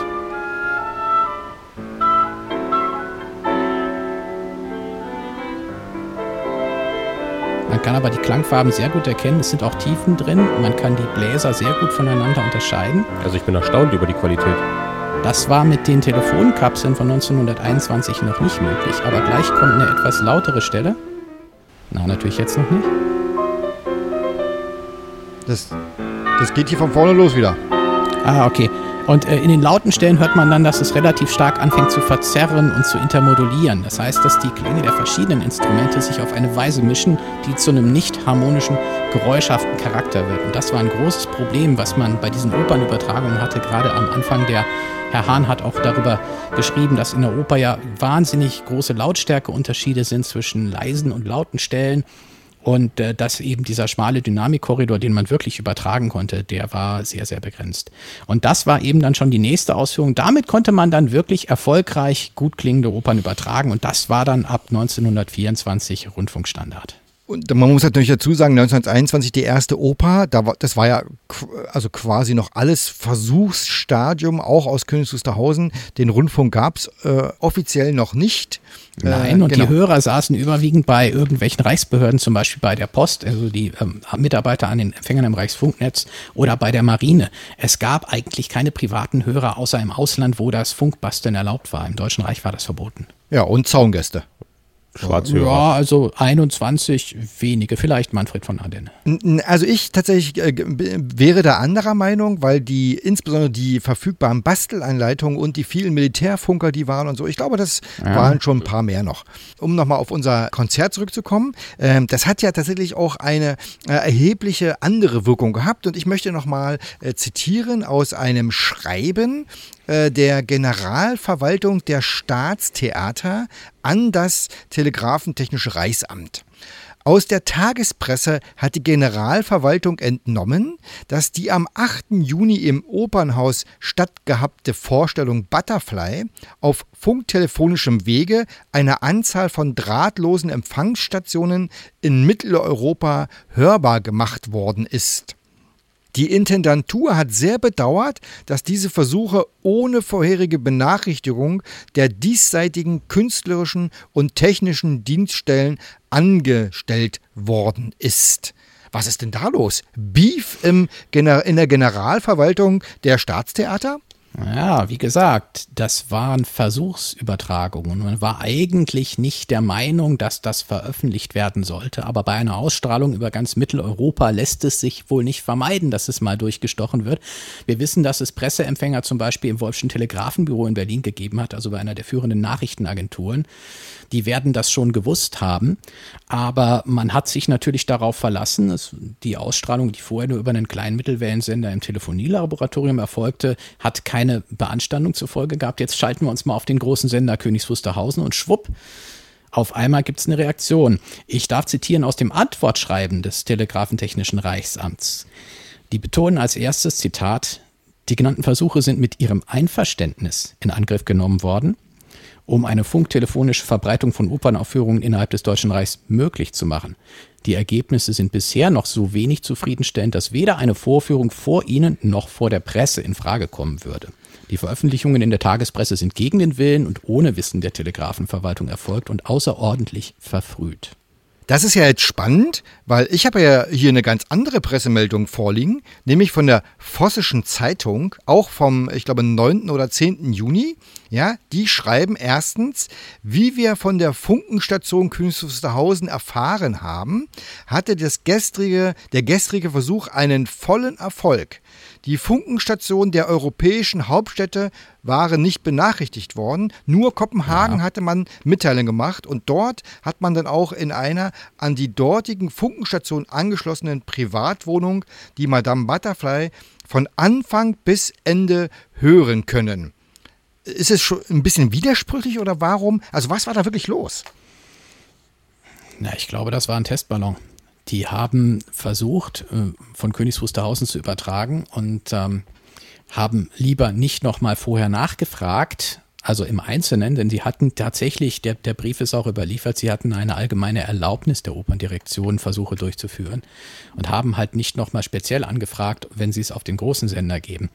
Man kann aber die Klangfarben sehr gut erkennen. Es sind auch Tiefen drin. Man kann die Bläser sehr gut voneinander unterscheiden. Also ich bin erstaunt über die Qualität. Das war mit den Telefonkapseln von 1921 noch nicht möglich. Aber gleich kommt eine etwas lautere Stelle. Na, natürlich jetzt noch nicht. Das, das geht hier von vorne los wieder. Ah, okay. Und äh, in den lauten Stellen hört man dann, dass es relativ stark anfängt zu verzerren und zu intermodulieren. Das heißt, dass die Klänge der verschiedenen Instrumente sich auf eine Weise mischen, die zu einem nicht harmonischen, geräuschhaften Charakter wird. Und das war ein großes Problem, was man bei diesen Opernübertragungen hatte, gerade am Anfang der Herr Hahn hat auch darüber geschrieben, dass in der Oper ja wahnsinnig große Lautstärkeunterschiede sind zwischen leisen und lauten Stellen. Und äh, dass eben dieser schmale Dynamikkorridor, den man wirklich übertragen konnte, der war sehr, sehr begrenzt. Und das war eben dann schon die nächste Ausführung. Damit konnte man dann wirklich erfolgreich gut klingende Opern übertragen. Und das war dann ab 1924 Rundfunkstandard. Und man muss natürlich dazu sagen, 1921 die erste Oper, da war, das war ja also quasi noch alles Versuchsstadium, auch aus Königs Wusterhausen. Den Rundfunk gab es äh, offiziell noch nicht. Nein, äh, und genau. die Hörer saßen überwiegend bei irgendwelchen Reichsbehörden, zum Beispiel bei der Post, also die ähm, Mitarbeiter an den Empfängern im Reichsfunknetz oder bei der Marine. Es gab eigentlich keine privaten Hörer außer im Ausland, wo das Funkbasteln erlaubt war. Im Deutschen Reich war das verboten. Ja, und Zaungäste. Schwarzhörer. Ja, also 21 wenige, vielleicht Manfred von Aden. Also ich tatsächlich äh, wäre da anderer Meinung, weil die insbesondere die verfügbaren Bastelanleitungen und die vielen Militärfunker, die waren und so, ich glaube, das ja. waren schon ein paar mehr noch. Um nochmal auf unser Konzert zurückzukommen, äh, das hat ja tatsächlich auch eine äh, erhebliche andere Wirkung gehabt und ich möchte nochmal äh, zitieren aus einem Schreiben äh, der Generalverwaltung der Staatstheater an das Telegrafentechnische Reichsamt. Aus der Tagespresse hat die Generalverwaltung entnommen, dass die am 8. Juni im Opernhaus stattgehabte Vorstellung Butterfly auf funktelefonischem Wege einer Anzahl von drahtlosen Empfangsstationen in Mitteleuropa hörbar gemacht worden ist. Die Intendantur hat sehr bedauert, dass diese Versuche ohne vorherige Benachrichtigung der diesseitigen künstlerischen und technischen Dienststellen angestellt worden ist. Was ist denn da los? Beef im, in der Generalverwaltung der Staatstheater? Ja, wie gesagt, das waren Versuchsübertragungen. Man war eigentlich nicht der Meinung, dass das veröffentlicht werden sollte, aber bei einer Ausstrahlung über ganz Mitteleuropa lässt es sich wohl nicht vermeiden, dass es mal durchgestochen wird. Wir wissen, dass es Presseempfänger zum Beispiel im Wolfschen Telegrafenbüro in Berlin gegeben hat, also bei einer der führenden Nachrichtenagenturen die werden das schon gewusst haben. Aber man hat sich natürlich darauf verlassen, die Ausstrahlung, die vorher nur über einen kleinen Mittelwellensender im Telefonielaboratorium erfolgte, hat keine Beanstandung zur Folge gehabt. Jetzt schalten wir uns mal auf den großen Sender Königs Wusterhausen und schwupp, auf einmal gibt es eine Reaktion. Ich darf zitieren aus dem Antwortschreiben des Telegrafentechnischen Reichsamts. Die betonen als erstes Zitat, die genannten Versuche sind mit ihrem Einverständnis in Angriff genommen worden um eine funktelefonische Verbreitung von Opernaufführungen innerhalb des Deutschen Reichs möglich zu machen. Die Ergebnisse sind bisher noch so wenig zufriedenstellend, dass weder eine Vorführung vor Ihnen noch vor der Presse in Frage kommen würde. Die Veröffentlichungen in der Tagespresse sind gegen den Willen und ohne Wissen der Telegrafenverwaltung erfolgt und außerordentlich verfrüht. Das ist ja jetzt spannend, weil ich habe ja hier eine ganz andere Pressemeldung vorliegen, nämlich von der Vossischen Zeitung, auch vom, ich glaube, 9. oder 10. Juni. Ja, die schreiben erstens, wie wir von der Funkenstation Königs Wusterhausen erfahren haben, hatte das gestrige, der gestrige Versuch einen vollen Erfolg. Die Funkenstationen der europäischen Hauptstädte waren nicht benachrichtigt worden. Nur Kopenhagen ja. hatte man Mitteilung gemacht und dort hat man dann auch in einer an die dortigen Funkenstation angeschlossenen Privatwohnung die Madame Butterfly von Anfang bis Ende hören können. Ist es schon ein bisschen widersprüchlich oder warum? Also was war da wirklich los? Na, ich glaube, das war ein Testballon. Die haben versucht, äh, von Königs Wusterhausen zu übertragen und ähm, haben lieber nicht nochmal vorher nachgefragt, also im Einzelnen, denn sie hatten tatsächlich, der, der Brief ist auch überliefert, sie hatten eine allgemeine Erlaubnis der Operndirektion, Versuche durchzuführen und haben halt nicht nochmal speziell angefragt, wenn sie es auf den großen Sender geben.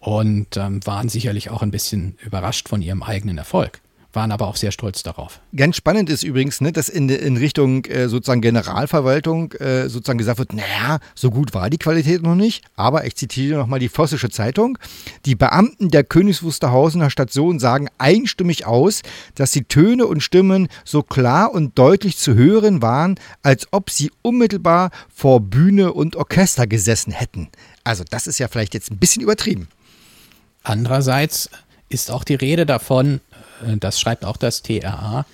Und ähm, waren sicherlich auch ein bisschen überrascht von ihrem eigenen Erfolg waren aber auch sehr stolz darauf. Ganz spannend ist übrigens, ne, dass in, in Richtung äh, sozusagen Generalverwaltung äh, sozusagen gesagt wird, naja, so gut war die Qualität noch nicht, aber ich zitiere nochmal die Vossische Zeitung. Die Beamten der Königs Wusterhausener Station sagen einstimmig aus, dass die Töne und Stimmen so klar und deutlich zu hören waren, als ob sie unmittelbar vor Bühne und Orchester gesessen hätten. Also das ist ja vielleicht jetzt ein bisschen übertrieben. Andererseits ist auch die Rede davon, das schreibt auch das TRA,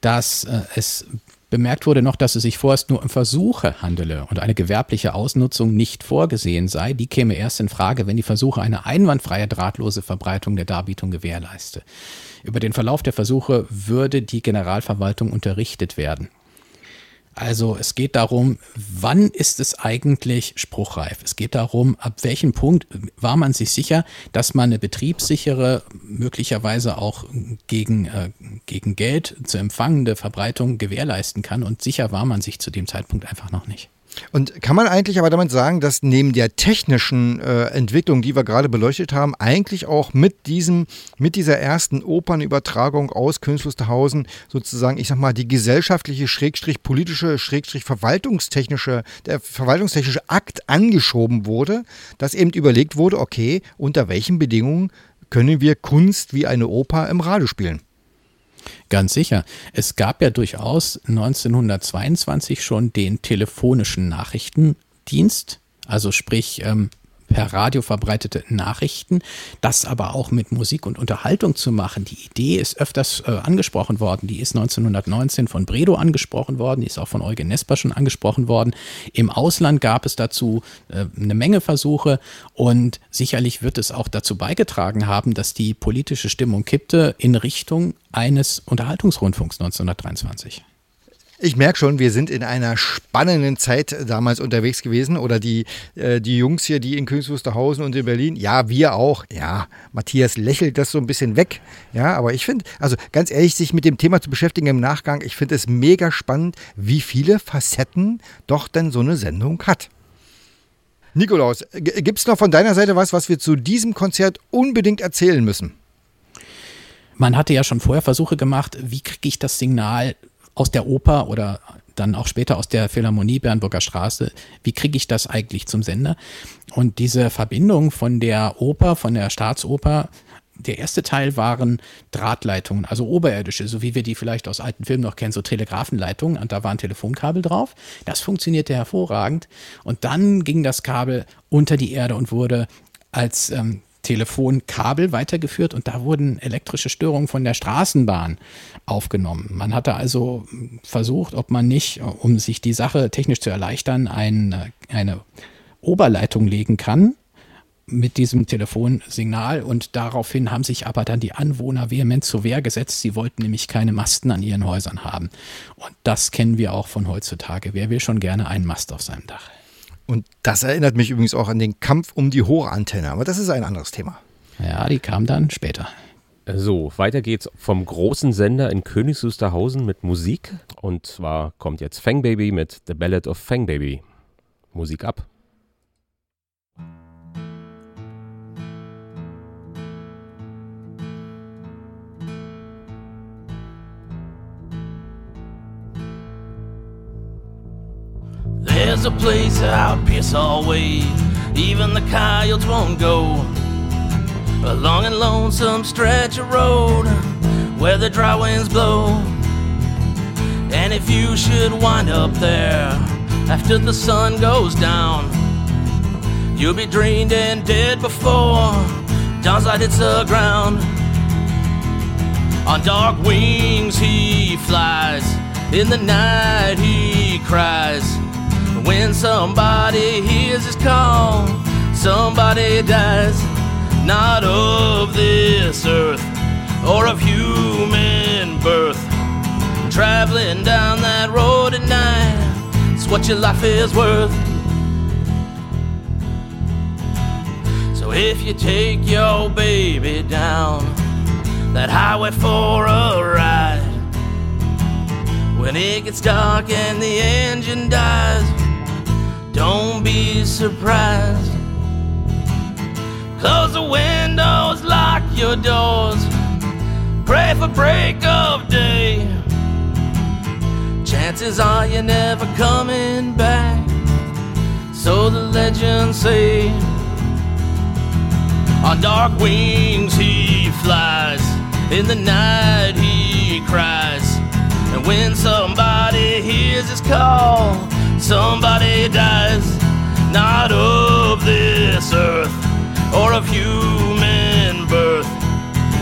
dass äh, es bemerkt wurde noch, dass es sich vorerst nur um Versuche handele und eine gewerbliche Ausnutzung nicht vorgesehen sei. Die käme erst in Frage, wenn die Versuche eine einwandfreie drahtlose Verbreitung der Darbietung gewährleiste. Über den Verlauf der Versuche würde die Generalverwaltung unterrichtet werden. Also es geht darum, wann ist es eigentlich spruchreif? Es geht darum, ab welchem Punkt war man sich sicher, dass man eine betriebssichere, möglicherweise auch gegen, äh, gegen Geld zu empfangende Verbreitung gewährleisten kann. Und sicher war man sich zu dem Zeitpunkt einfach noch nicht. Und kann man eigentlich aber damit sagen, dass neben der technischen äh, Entwicklung, die wir gerade beleuchtet haben, eigentlich auch mit diesem, mit dieser ersten Opernübertragung aus Künstlerhausen sozusagen, ich sag mal, die gesellschaftliche, schrägstrich politische, schrägstrich verwaltungstechnische, der verwaltungstechnische Akt angeschoben wurde, dass eben überlegt wurde, okay, unter welchen Bedingungen können wir Kunst wie eine Oper im Radio spielen? Ganz sicher. Es gab ja durchaus 1922 schon den telefonischen Nachrichtendienst, also sprich ähm, per Radio verbreitete Nachrichten, das aber auch mit Musik und Unterhaltung zu machen. Die Idee ist öfters äh, angesprochen worden. Die ist 1919 von Bredow angesprochen worden, die ist auch von Eugen Nesper schon angesprochen worden. Im Ausland gab es dazu äh, eine Menge Versuche und sicherlich wird es auch dazu beigetragen haben, dass die politische Stimmung kippte in Richtung eines Unterhaltungsrundfunks 1923. Ich merke schon, wir sind in einer spannenden Zeit damals unterwegs gewesen. Oder die, äh, die Jungs hier, die in Königs und in Berlin. Ja, wir auch. Ja, Matthias lächelt das so ein bisschen weg. Ja, aber ich finde, also ganz ehrlich, sich mit dem Thema zu beschäftigen im Nachgang, ich finde es mega spannend, wie viele Facetten doch denn so eine Sendung hat. Nikolaus, gibt es noch von deiner Seite was, was wir zu diesem Konzert unbedingt erzählen müssen? Man hatte ja schon vorher Versuche gemacht, wie kriege ich das Signal aus der Oper oder dann auch später aus der Philharmonie Bernburger Straße, wie kriege ich das eigentlich zum Sender? Und diese Verbindung von der Oper, von der Staatsoper, der erste Teil waren Drahtleitungen, also oberirdische, so wie wir die vielleicht aus alten Filmen noch kennen, so Telegrafenleitungen, und da waren Telefonkabel drauf. Das funktionierte hervorragend. Und dann ging das Kabel unter die Erde und wurde als ähm, Telefonkabel weitergeführt und da wurden elektrische Störungen von der Straßenbahn aufgenommen. Man hatte also versucht, ob man nicht, um sich die Sache technisch zu erleichtern, ein, eine Oberleitung legen kann mit diesem Telefonsignal und daraufhin haben sich aber dann die Anwohner vehement zur Wehr gesetzt. Sie wollten nämlich keine Masten an ihren Häusern haben. Und das kennen wir auch von heutzutage. Wer will schon gerne einen Mast auf seinem Dach? Und das erinnert mich übrigens auch an den Kampf um die hohe Antenne, aber das ist ein anderes Thema. Ja, die kam dann später. So, weiter geht's vom großen Sender in Königs Wusterhausen mit Musik. Und zwar kommt jetzt Fang Baby mit The Ballad of Fang Baby. Musik ab. There's a place out Pearsall Way, even the coyotes won't go. A long and lonesome stretch of road where the dry winds blow. And if you should wind up there after the sun goes down, you'll be drained and dead before dawn's light hits the ground. On dark wings he flies, in the night he cries. When somebody hears his call, somebody dies, not of this earth or of human birth. Traveling down that road at night, it's what your life is worth. So if you take your baby down that highway for a ride, when it gets dark and the engine dies, don't be surprised. Close the windows, lock your doors, pray for break of day. Chances are you're never coming back, so the legends say. On dark wings he flies, in the night he cries. And when somebody hears his call, somebody dies, not of this earth or of human birth.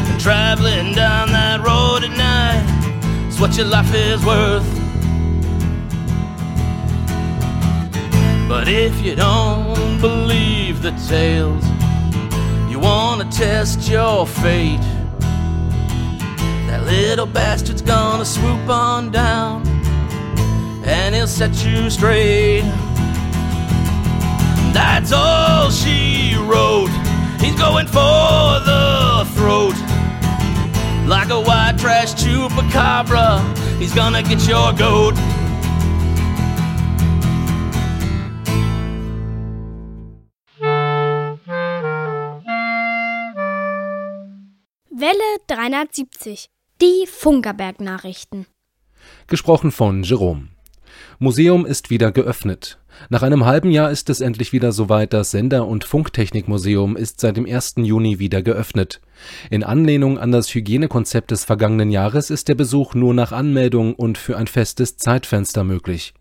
And traveling down that road at night is what your life is worth. But if you don't believe the tales, you wanna test your fate. That little bastard's gonna swoop on down and he'll set you straight. That's all she wrote. He's going for the throat. Like a white trash chupacabra, he's gonna get your goat. Welle 370. Die Funkerberg-Nachrichten. Gesprochen von Jerome. Museum ist wieder geöffnet. Nach einem halben Jahr ist es endlich wieder soweit, das Sender- und Funktechnikmuseum ist seit dem 1. Juni wieder geöffnet. In Anlehnung an das Hygienekonzept des vergangenen Jahres ist der Besuch nur nach Anmeldung und für ein festes Zeitfenster möglich.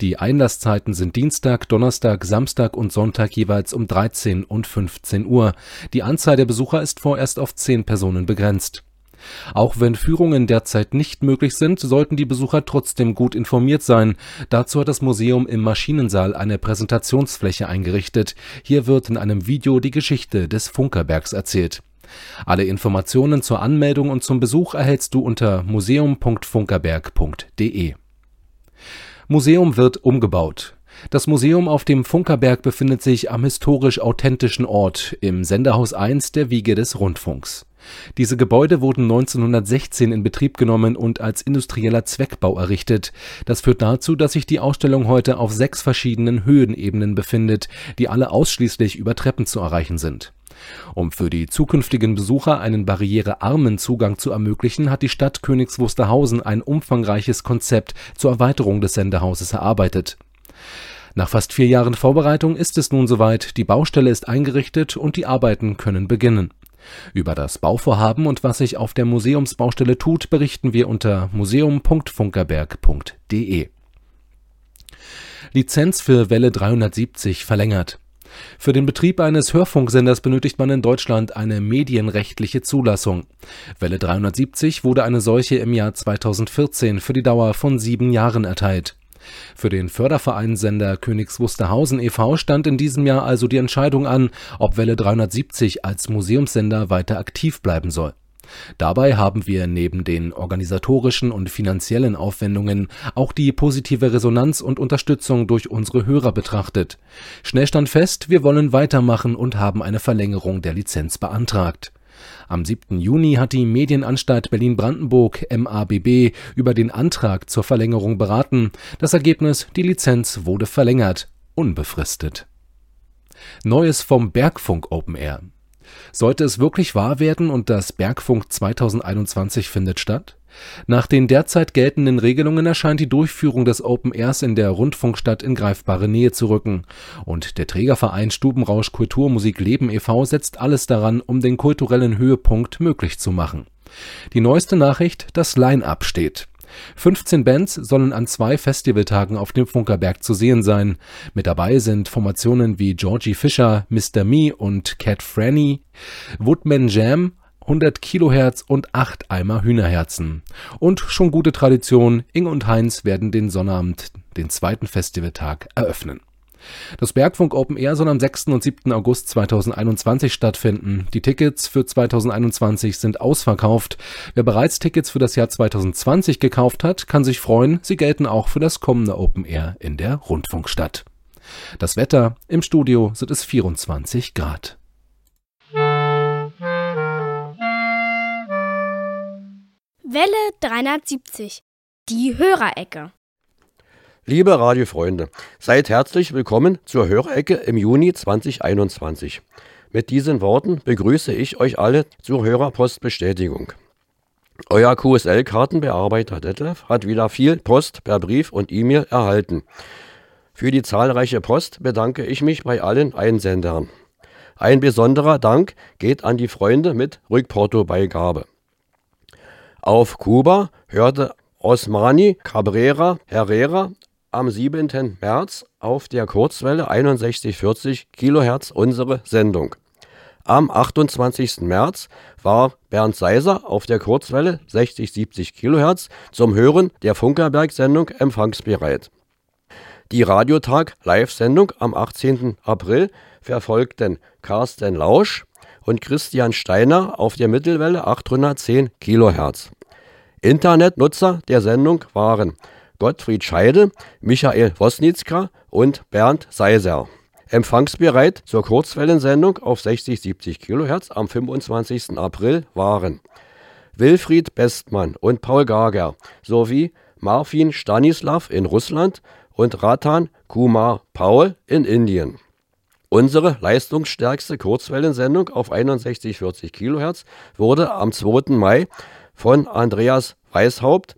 Die Einlasszeiten sind Dienstag, Donnerstag, Samstag und Sonntag jeweils um 13 und 15 Uhr. Die Anzahl der Besucher ist vorerst auf 10 Personen begrenzt. Auch wenn Führungen derzeit nicht möglich sind, sollten die Besucher trotzdem gut informiert sein. Dazu hat das Museum im Maschinensaal eine Präsentationsfläche eingerichtet. Hier wird in einem Video die Geschichte des Funkerbergs erzählt. Alle Informationen zur Anmeldung und zum Besuch erhältst du unter museum.funkerberg.de. Museum wird umgebaut. Das Museum auf dem Funkerberg befindet sich am historisch authentischen Ort im Senderhaus 1 der Wiege des Rundfunks. Diese Gebäude wurden 1916 in Betrieb genommen und als industrieller Zweckbau errichtet. Das führt dazu, dass sich die Ausstellung heute auf sechs verschiedenen Höhenebenen befindet, die alle ausschließlich über Treppen zu erreichen sind. Um für die zukünftigen Besucher einen barrierearmen Zugang zu ermöglichen, hat die Stadt Königs Wusterhausen ein umfangreiches Konzept zur Erweiterung des Sendehauses erarbeitet. Nach fast vier Jahren Vorbereitung ist es nun soweit, die Baustelle ist eingerichtet und die Arbeiten können beginnen. Über das Bauvorhaben und was sich auf der Museumsbaustelle tut, berichten wir unter museum.funkerberg.de. Lizenz für Welle 370 verlängert. Für den Betrieb eines Hörfunksenders benötigt man in Deutschland eine medienrechtliche Zulassung. Welle 370 wurde eine solche im Jahr 2014 für die Dauer von sieben Jahren erteilt. Für den Förderverein Sender Königs Wusterhausen e.V. stand in diesem Jahr also die Entscheidung an, ob Welle 370 als Museumssender weiter aktiv bleiben soll. Dabei haben wir neben den organisatorischen und finanziellen Aufwendungen auch die positive Resonanz und Unterstützung durch unsere Hörer betrachtet. Schnell stand fest, wir wollen weitermachen und haben eine Verlängerung der Lizenz beantragt. Am 7. Juni hat die Medienanstalt Berlin-Brandenburg MABB über den Antrag zur Verlängerung beraten. Das Ergebnis, die Lizenz wurde verlängert, unbefristet. Neues vom Bergfunk Open Air. Sollte es wirklich wahr werden und das Bergfunk 2021 findet statt? Nach den derzeit geltenden Regelungen erscheint die Durchführung des Open Airs in der Rundfunkstadt in greifbare Nähe zu rücken, und der Trägerverein Stubenrausch Kulturmusik Leben e.V. setzt alles daran, um den kulturellen Höhepunkt möglich zu machen. Die neueste Nachricht, das Line-Up steht. 15 Bands sollen an zwei Festivaltagen auf dem Funkerberg zu sehen sein. Mit dabei sind Formationen wie Georgie Fischer, Mr. Me und Cat Franny, Woodman Jam, 100 Kilohertz und 8 Eimer Hühnerherzen. Und schon gute Tradition, Inge und Heinz werden den Sonnabend, den zweiten Festivaltag, eröffnen. Das Bergfunk Open Air soll am 6. und 7. August 2021 stattfinden. Die Tickets für 2021 sind ausverkauft. Wer bereits Tickets für das Jahr 2020 gekauft hat, kann sich freuen, sie gelten auch für das kommende Open Air in der Rundfunkstadt. Das Wetter im Studio sind es 24 Grad. Welle 370. Die Hörerecke. Liebe Radiofreunde, seid herzlich willkommen zur Hörecke im Juni 2021. Mit diesen Worten begrüße ich euch alle zur Hörerpostbestätigung. Euer QSL-Kartenbearbeiter Detlef hat wieder viel Post per Brief und E-Mail erhalten. Für die zahlreiche Post bedanke ich mich bei allen Einsendern. Ein besonderer Dank geht an die Freunde mit Rückportobeigabe. Auf Kuba hörte Osmani Cabrera Herrera am 7. März auf der Kurzwelle 6140 kHz unsere Sendung. Am 28. März war Bernd Seiser auf der Kurzwelle 6070 kHz zum Hören der Funkerberg-Sendung empfangsbereit. Die Radiotag-Live-Sendung am 18. April verfolgten Carsten Lausch und Christian Steiner auf der Mittelwelle 810 kHz. Internetnutzer der Sendung waren Gottfried Scheide, Michael Wosnitzka und Bernd Seiser. Empfangsbereit zur Kurzwellensendung auf 60-70 kHz am 25. April waren Wilfried Bestmann und Paul Gager sowie Marfin Stanislav in Russland und Ratan Kumar Paul in Indien. Unsere leistungsstärkste Kurzwellensendung auf 61-40 kHz wurde am 2. Mai von Andreas Weishaupt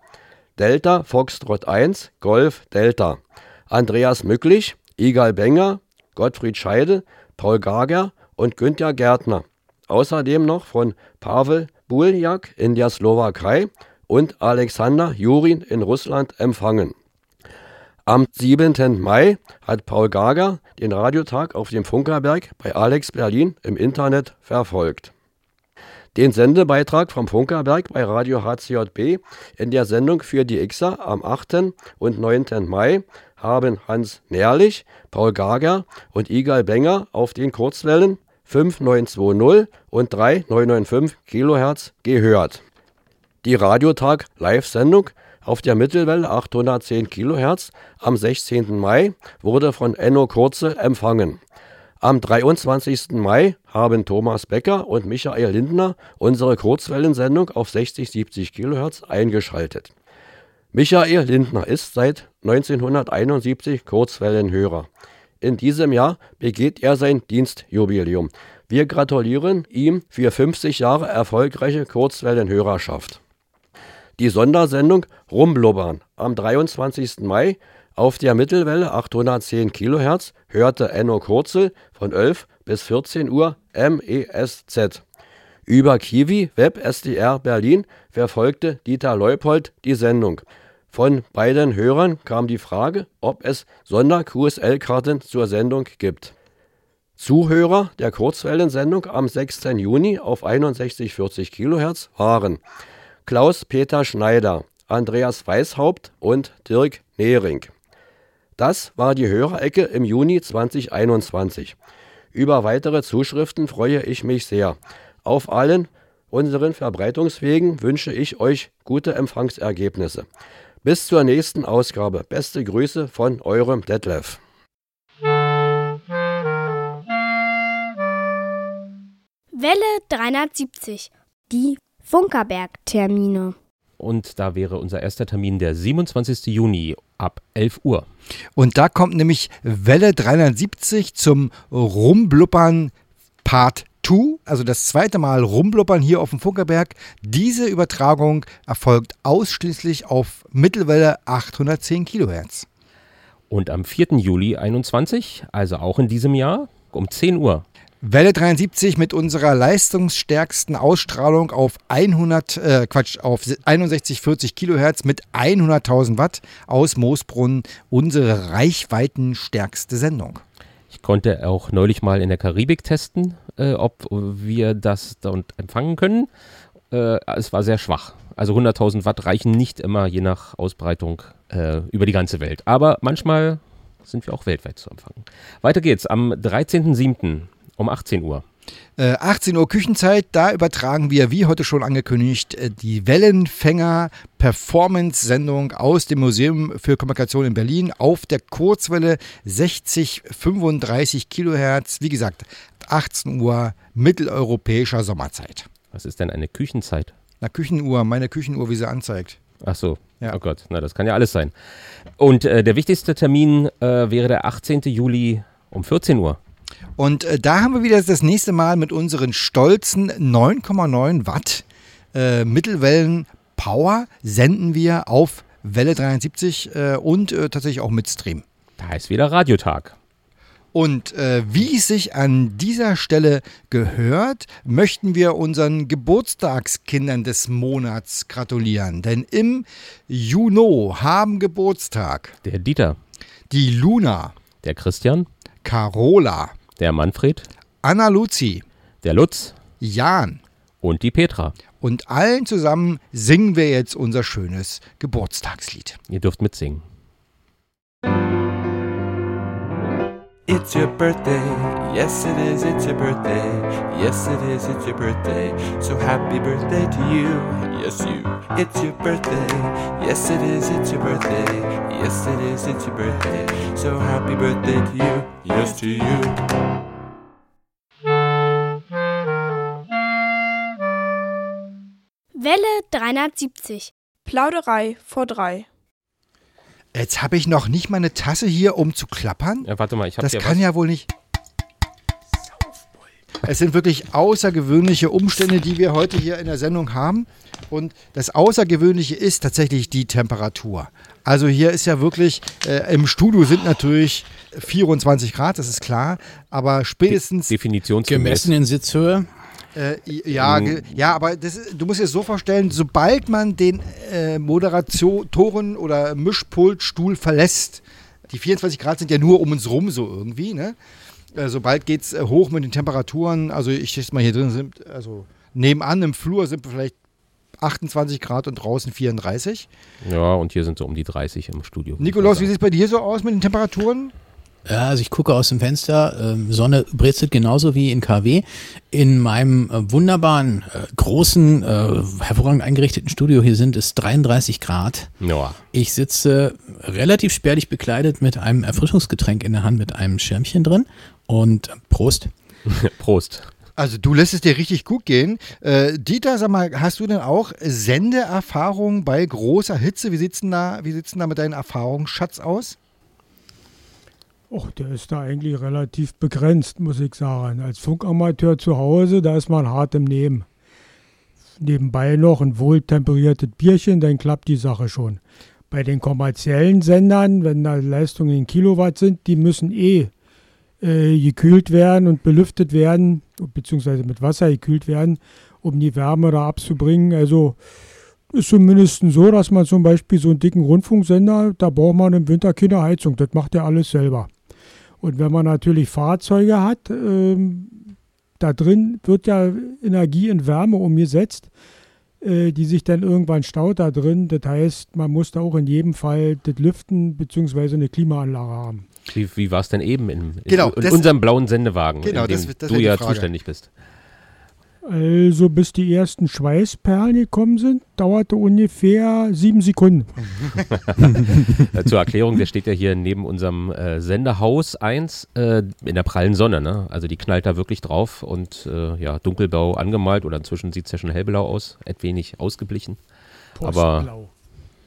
Delta Foxtrot 1 Golf Delta. Andreas Mücklich, Igal Benger, Gottfried Scheide, Paul Gager und Günther Gärtner. Außerdem noch von Pavel Buljak in der Slowakei und Alexander Jurin in Russland empfangen. Am 7. Mai hat Paul Gager den Radiotag auf dem Funkerberg bei Alex Berlin im Internet verfolgt. Den Sendebeitrag vom Funkerberg bei Radio HCJB in der Sendung für die Xer am 8. und 9. Mai haben Hans Nährlich, Paul Gager und Igal Benger auf den Kurzwellen 5920 und 3995 kHz gehört. Die Radiotag Live-Sendung auf der Mittelwelle 810 kHz am 16. Mai wurde von Enno Kurze empfangen. Am 23. Mai haben Thomas Becker und Michael Lindner unsere Kurzwellensendung auf 60-70 kHz eingeschaltet. Michael Lindner ist seit 1971 Kurzwellenhörer. In diesem Jahr begeht er sein Dienstjubiläum. Wir gratulieren ihm für 50 Jahre erfolgreiche Kurzwellenhörerschaft. Die Sondersendung Rumblubbern am 23. Mai auf der Mittelwelle 810 kHz hörte Enno Kurzel von 11 bis 14 Uhr MESZ. Über Kiwi Web SDR Berlin verfolgte Dieter Leupold die Sendung. Von beiden Hörern kam die Frage, ob es Sonder-QSL-Karten zur Sendung gibt. Zuhörer der Kurzwellensendung am 6. Juni auf 6140 kHz waren Klaus-Peter Schneider, Andreas Weishaupt und Dirk Nehring. Das war die Hörerecke im Juni 2021. Über weitere Zuschriften freue ich mich sehr. Auf allen unseren Verbreitungswegen wünsche ich euch gute Empfangsergebnisse. Bis zur nächsten Ausgabe. Beste Grüße von eurem Detlef. Welle 370. Die Funkerberg-Termine. Und da wäre unser erster Termin der 27. Juni ab 11 Uhr. Und da kommt nämlich Welle 370 zum Rumbluppern Part 2, also das zweite Mal rumblubbern hier auf dem Funkerberg. Diese Übertragung erfolgt ausschließlich auf Mittelwelle 810 Kilohertz. Und am 4. Juli 21, also auch in diesem Jahr, um 10 Uhr, Welle 73 mit unserer leistungsstärksten Ausstrahlung auf 100, äh, Quatsch, auf 6140 Kilohertz mit 100.000 Watt aus Moosbrunn unsere reichweitenstärkste Sendung. Ich konnte auch neulich mal in der Karibik testen, äh, ob wir das dort empfangen können. Äh, es war sehr schwach. Also 100.000 Watt reichen nicht immer, je nach Ausbreitung, äh, über die ganze Welt. Aber manchmal sind wir auch weltweit zu empfangen. Weiter geht's am 13.07. um 18 Uhr. Äh, 18 Uhr Küchenzeit, da übertragen wir, wie heute schon angekündigt, äh, die Wellenfänger Performance-Sendung aus dem Museum für Kommunikation in Berlin auf der Kurzwelle 60 35 Kilohertz. Wie gesagt, 18 Uhr mitteleuropäischer Sommerzeit. Was ist denn eine Küchenzeit? Na, Küchenuhr, meine Küchenuhr, wie sie anzeigt. Ach so. Ja. Oh Gott, na das kann ja alles sein. Und äh, der wichtigste Termin äh, wäre der 18. Juli um 14 Uhr. Und äh, da haben wir wieder das nächste Mal mit unseren stolzen 9,9 Watt äh, Mittelwellen Power senden wir auf Welle 73 äh, und äh, tatsächlich auch mit Stream. Da ist wieder Radiotag. Und äh, wie es sich an dieser Stelle gehört, möchten wir unseren Geburtstagskindern des Monats gratulieren. Denn im Juni haben Geburtstag Der Dieter, die Luna, der Christian, Carola, der Manfred, Anna Luzi, der Lutz Jan. und die Petra. Und allen zusammen singen wir jetzt unser schönes Geburtstagslied. Ihr dürft mitsingen. It's your birthday, yes it is, it's your birthday, yes it is, it's your birthday, so happy birthday to you, yes you. It's your birthday, yes it is, it's your birthday, yes it is, it's your birthday, so happy birthday to you, yes to you. Welle 370. Plauderei vor drei. Jetzt habe ich noch nicht mal eine Tasse hier, um zu klappern. Ja, warte mal, ich habe Das kann was. ja wohl nicht. Es sind wirklich außergewöhnliche Umstände, die wir heute hier in der Sendung haben. Und das Außergewöhnliche ist tatsächlich die Temperatur. Also hier ist ja wirklich, äh, im Studio sind natürlich 24 Grad, das ist klar. Aber spätestens Definitionsgemäß. Gemessen in Sitzhöhe. Äh, ja, ge- ja, aber das, du musst dir so vorstellen, sobald man den äh, Moderatoren- oder Mischpultstuhl verlässt, die 24 Grad sind ja nur um uns rum so irgendwie, ne? Äh, sobald geht es äh, hoch mit den Temperaturen, also ich schätze mal hier drin sind, also nebenan im Flur sind wir vielleicht 28 Grad und draußen 34. Ja, und hier sind so um die 30 im Studio. Nikolaus, wie sieht es bei dir so aus mit den Temperaturen? Ja, also ich gucke aus dem Fenster, ähm, Sonne britzelt genauso wie in KW. In meinem äh, wunderbaren, äh, großen, äh, hervorragend eingerichteten Studio hier sind es 33 Grad. Ja. Ich sitze relativ spärlich bekleidet mit einem Erfrischungsgetränk in der Hand mit einem Schirmchen drin. Und äh, Prost. Prost. Also du lässt es dir richtig gut gehen. Äh, Dieter, sag mal, hast du denn auch Sendeerfahrung bei großer Hitze? Wie sieht's denn da, wie sieht's denn da mit deinem Erfahrungsschatz aus? Och, der ist da eigentlich relativ begrenzt, muss ich sagen. Als Funkamateur zu Hause, da ist man hart im Nehmen. Nebenbei noch ein wohltemperiertes Bierchen, dann klappt die Sache schon. Bei den kommerziellen Sendern, wenn da Leistungen in Kilowatt sind, die müssen eh äh, gekühlt werden und belüftet werden, beziehungsweise mit Wasser gekühlt werden, um die Wärme da abzubringen. Also ist zumindest so, dass man zum Beispiel so einen dicken Rundfunksender, da braucht man im Winter keine Heizung. Das macht er alles selber. Und wenn man natürlich Fahrzeuge hat, ähm, da drin wird ja Energie in Wärme umgesetzt, äh, die sich dann irgendwann staut da drin. Das heißt, man muss da auch in jedem Fall das Lüften bzw. eine Klimaanlage haben. Wie, wie war es denn eben in, in, Genau, in das- unserem blauen Sendewagen, Genau, in dem das- das du ja Frage. zuständig bist? Also bis die ersten Schweißperlen gekommen sind, dauerte ungefähr sieben Sekunden. Zur Erklärung, der steht ja hier neben unserem äh, Sendehaus 1 äh, in der prallen Sonne. Ne? Also die knallt da wirklich drauf und äh, ja, dunkelblau angemalt oder inzwischen sieht es ja schon hellblau aus, ein wenig ausgeblichen. Aber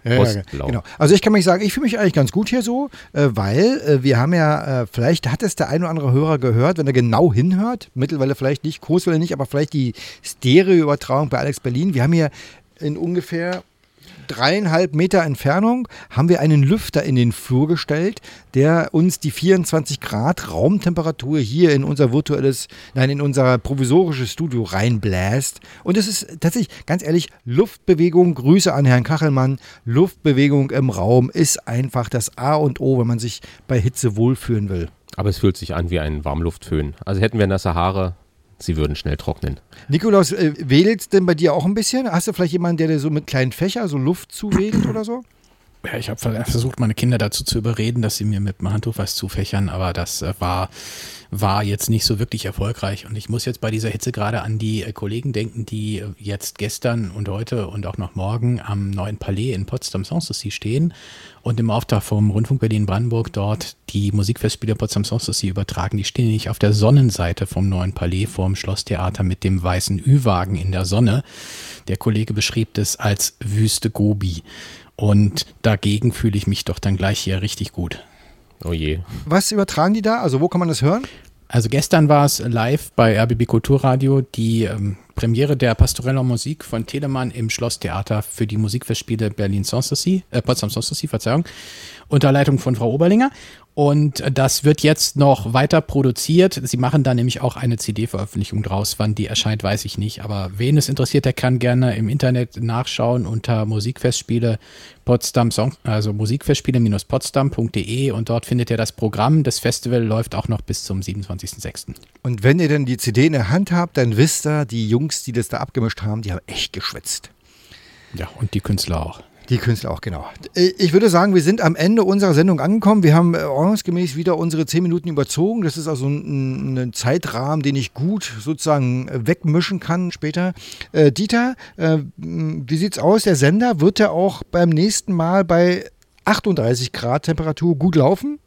Postblau. Ja, Rostlau. genau. Also ich kann mich sagen, ich fühle mich eigentlich ganz gut hier so, äh, weil äh, wir haben ja, äh, vielleicht hat es der ein oder andere Hörer gehört, wenn er genau hinhört, mittlerweile vielleicht nicht, Kurswelle nicht, aber vielleicht die Stereo-Übertragung bei Alex Berlin. Wir haben hier in ungefähr dreieinhalb Meter Entfernung haben wir einen Lüfter in den Flur gestellt, der uns die 24 Grad Raumtemperatur hier in unser virtuelles, nein, in unser provisorisches Studio reinbläst. Und es ist tatsächlich, ganz ehrlich, Luftbewegung, Grüße an Herrn Kachelmann, Luftbewegung im Raum ist einfach das A und O, wenn man sich bei Hitze wohlfühlen will. Aber es fühlt sich an wie ein Warmluftföhn. Also hätten wir nasse Haare, sie würden schnell trocknen. Nikolaus, äh, wedelt denn bei dir auch ein bisschen? Hast du vielleicht jemanden, der dir so mit kleinen Fächer so Luft zuwedelt oder so? Ja, ich habe versucht, meine Kinder dazu zu überreden, dass sie mir mit dem Handtuch was zufächern, aber das äh, war, war jetzt nicht so wirklich erfolgreich. Und ich muss jetzt bei dieser Hitze gerade an die äh, Kollegen denken, die jetzt gestern und heute und auch noch morgen am neuen Palais in Potsdam Sanssouci stehen und im Auftrag vom Rundfunk Berlin-Brandenburg dort die Musikfestspiele Potsdam Sanssouci übertragen. Die stehen nicht auf der Sonnenseite vom neuen Palais vorm Schlosstheater mit dem weißen Ü-Wagen in der Sonne. Der Kollege beschrieb das als Wüste Gobi. Und dagegen fühle ich mich doch dann gleich hier richtig gut. Oh je. Was übertragen die da? Also wo kann man das hören? Also gestern war es live bei RBB Kulturradio die ähm, Premiere der Pastoreller Musik von Telemann im Schlosstheater für die Musikfestspiele Berlin Sanssouci, äh, Potsdam Sanssouci, Verzeihung, unter Leitung von Frau Oberlinger. Und das wird jetzt noch weiter produziert. Sie machen da nämlich auch eine CD-Veröffentlichung draus. Wann die erscheint, weiß ich nicht. Aber wen es interessiert, der kann gerne im Internet nachschauen unter Musikfestspiele Potsdam Song, also musikfestspiele-potsdam.de und dort findet ihr das Programm. Das Festival läuft auch noch bis zum 27.06. Und wenn ihr dann die CD in der Hand habt, dann wisst ihr, die Jungs, die das da abgemischt haben, die haben echt geschwitzt. Ja, und die Künstler auch. Die Künstler auch, genau. Ich würde sagen, wir sind am Ende unserer Sendung angekommen. Wir haben äh, ordnungsgemäß wieder unsere zehn Minuten überzogen. Das ist also ein, ein Zeitrahmen, den ich gut sozusagen wegmischen kann später. Äh, Dieter, äh, wie sieht's aus? Der Sender wird er auch beim nächsten Mal bei 38 Grad Temperatur gut laufen?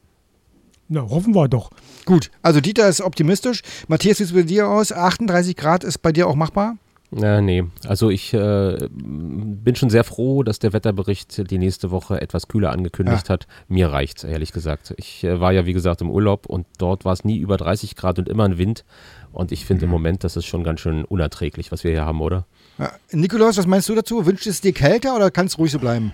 Na, hoffen wir doch. Gut, also Dieter ist optimistisch. Matthias, wie sieht es bei dir aus? 38 Grad ist bei dir auch machbar? Ja, nee, also ich äh, bin schon sehr froh, dass der Wetterbericht die nächste Woche etwas kühler angekündigt Ja. hat. Mir reicht's, ehrlich gesagt. Ich äh, war ja, wie gesagt, im Urlaub und dort war es nie über 30 Grad und immer ein Wind. Und ich finde im Moment, das ist schon ganz schön unerträglich, was wir hier haben, oder? Ja. Nikolaus, was meinst du dazu? Wünscht es dir kälter oder kann es ruhig so bleiben?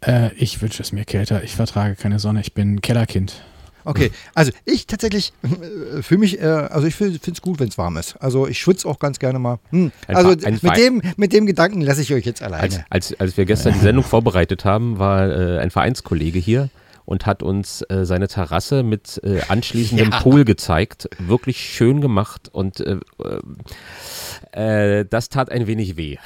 Äh, ich wünsche es mir kälter. Ich vertrage keine Sonne. Ich bin Kellerkind. Okay, also ich tatsächlich äh, fühle mich, äh, also ich finde es gut, wenn es warm ist. Also ich schwitze auch ganz gerne mal. Hm. Also ein mit dem, mit dem Gedanken lasse ich euch jetzt Als, alleine. als, als wir gestern die Sendung vorbereitet haben, war äh, ein Vereinskollege hier und hat uns äh, seine Terrasse mit äh, anschließendem Ja. Pool gezeigt. Wirklich schön gemacht und äh, äh, das tat ein wenig weh.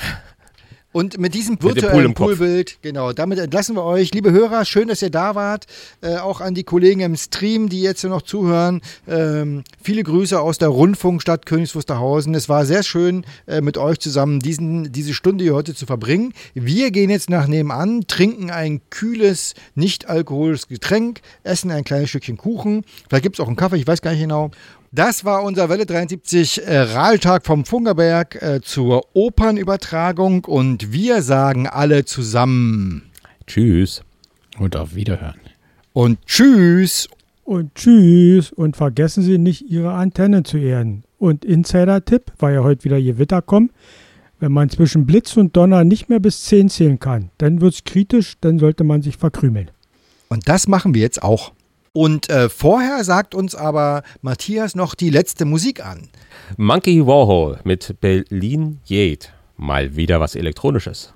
Und mit diesem Pool virtuellen im Kopf. Poolbild, genau, damit entlassen wir euch. Liebe Hörer, schön, dass ihr da wart. Äh, auch an die Kollegen im Stream, die jetzt noch zuhören. Ähm, viele Grüße aus der Rundfunkstadt Königs Wusterhausen. Es war sehr schön, äh, mit euch zusammen diesen, diese Stunde hier heute zu verbringen. Wir gehen jetzt nach nebenan, trinken ein kühles, nicht alkoholisches Getränk, essen ein kleines Stückchen Kuchen. Vielleicht gibt es auch einen Kaffee, ich weiß gar nicht genau. Das war unser Welle 73 äh, Rahltag vom Funkerberg äh, zur Opernübertragung und wir sagen alle zusammen Tschüss. Und auf Wiederhören. und tschüss. Und tschüss. Und vergessen Sie nicht, Ihre Antenne zu erden. Und Insider-Tipp, weil ja heute wieder Gewitter kommen. Wenn man zwischen Blitz und Donner nicht mehr bis 10 zählen kann, dann wird es kritisch, dann sollte man sich verkrümeln. Und das machen wir jetzt auch. Und äh, vorher sagt uns aber Matthias noch die letzte Musik an. Monkey Warhol mit Berlin Jade. Mal wieder was Elektronisches.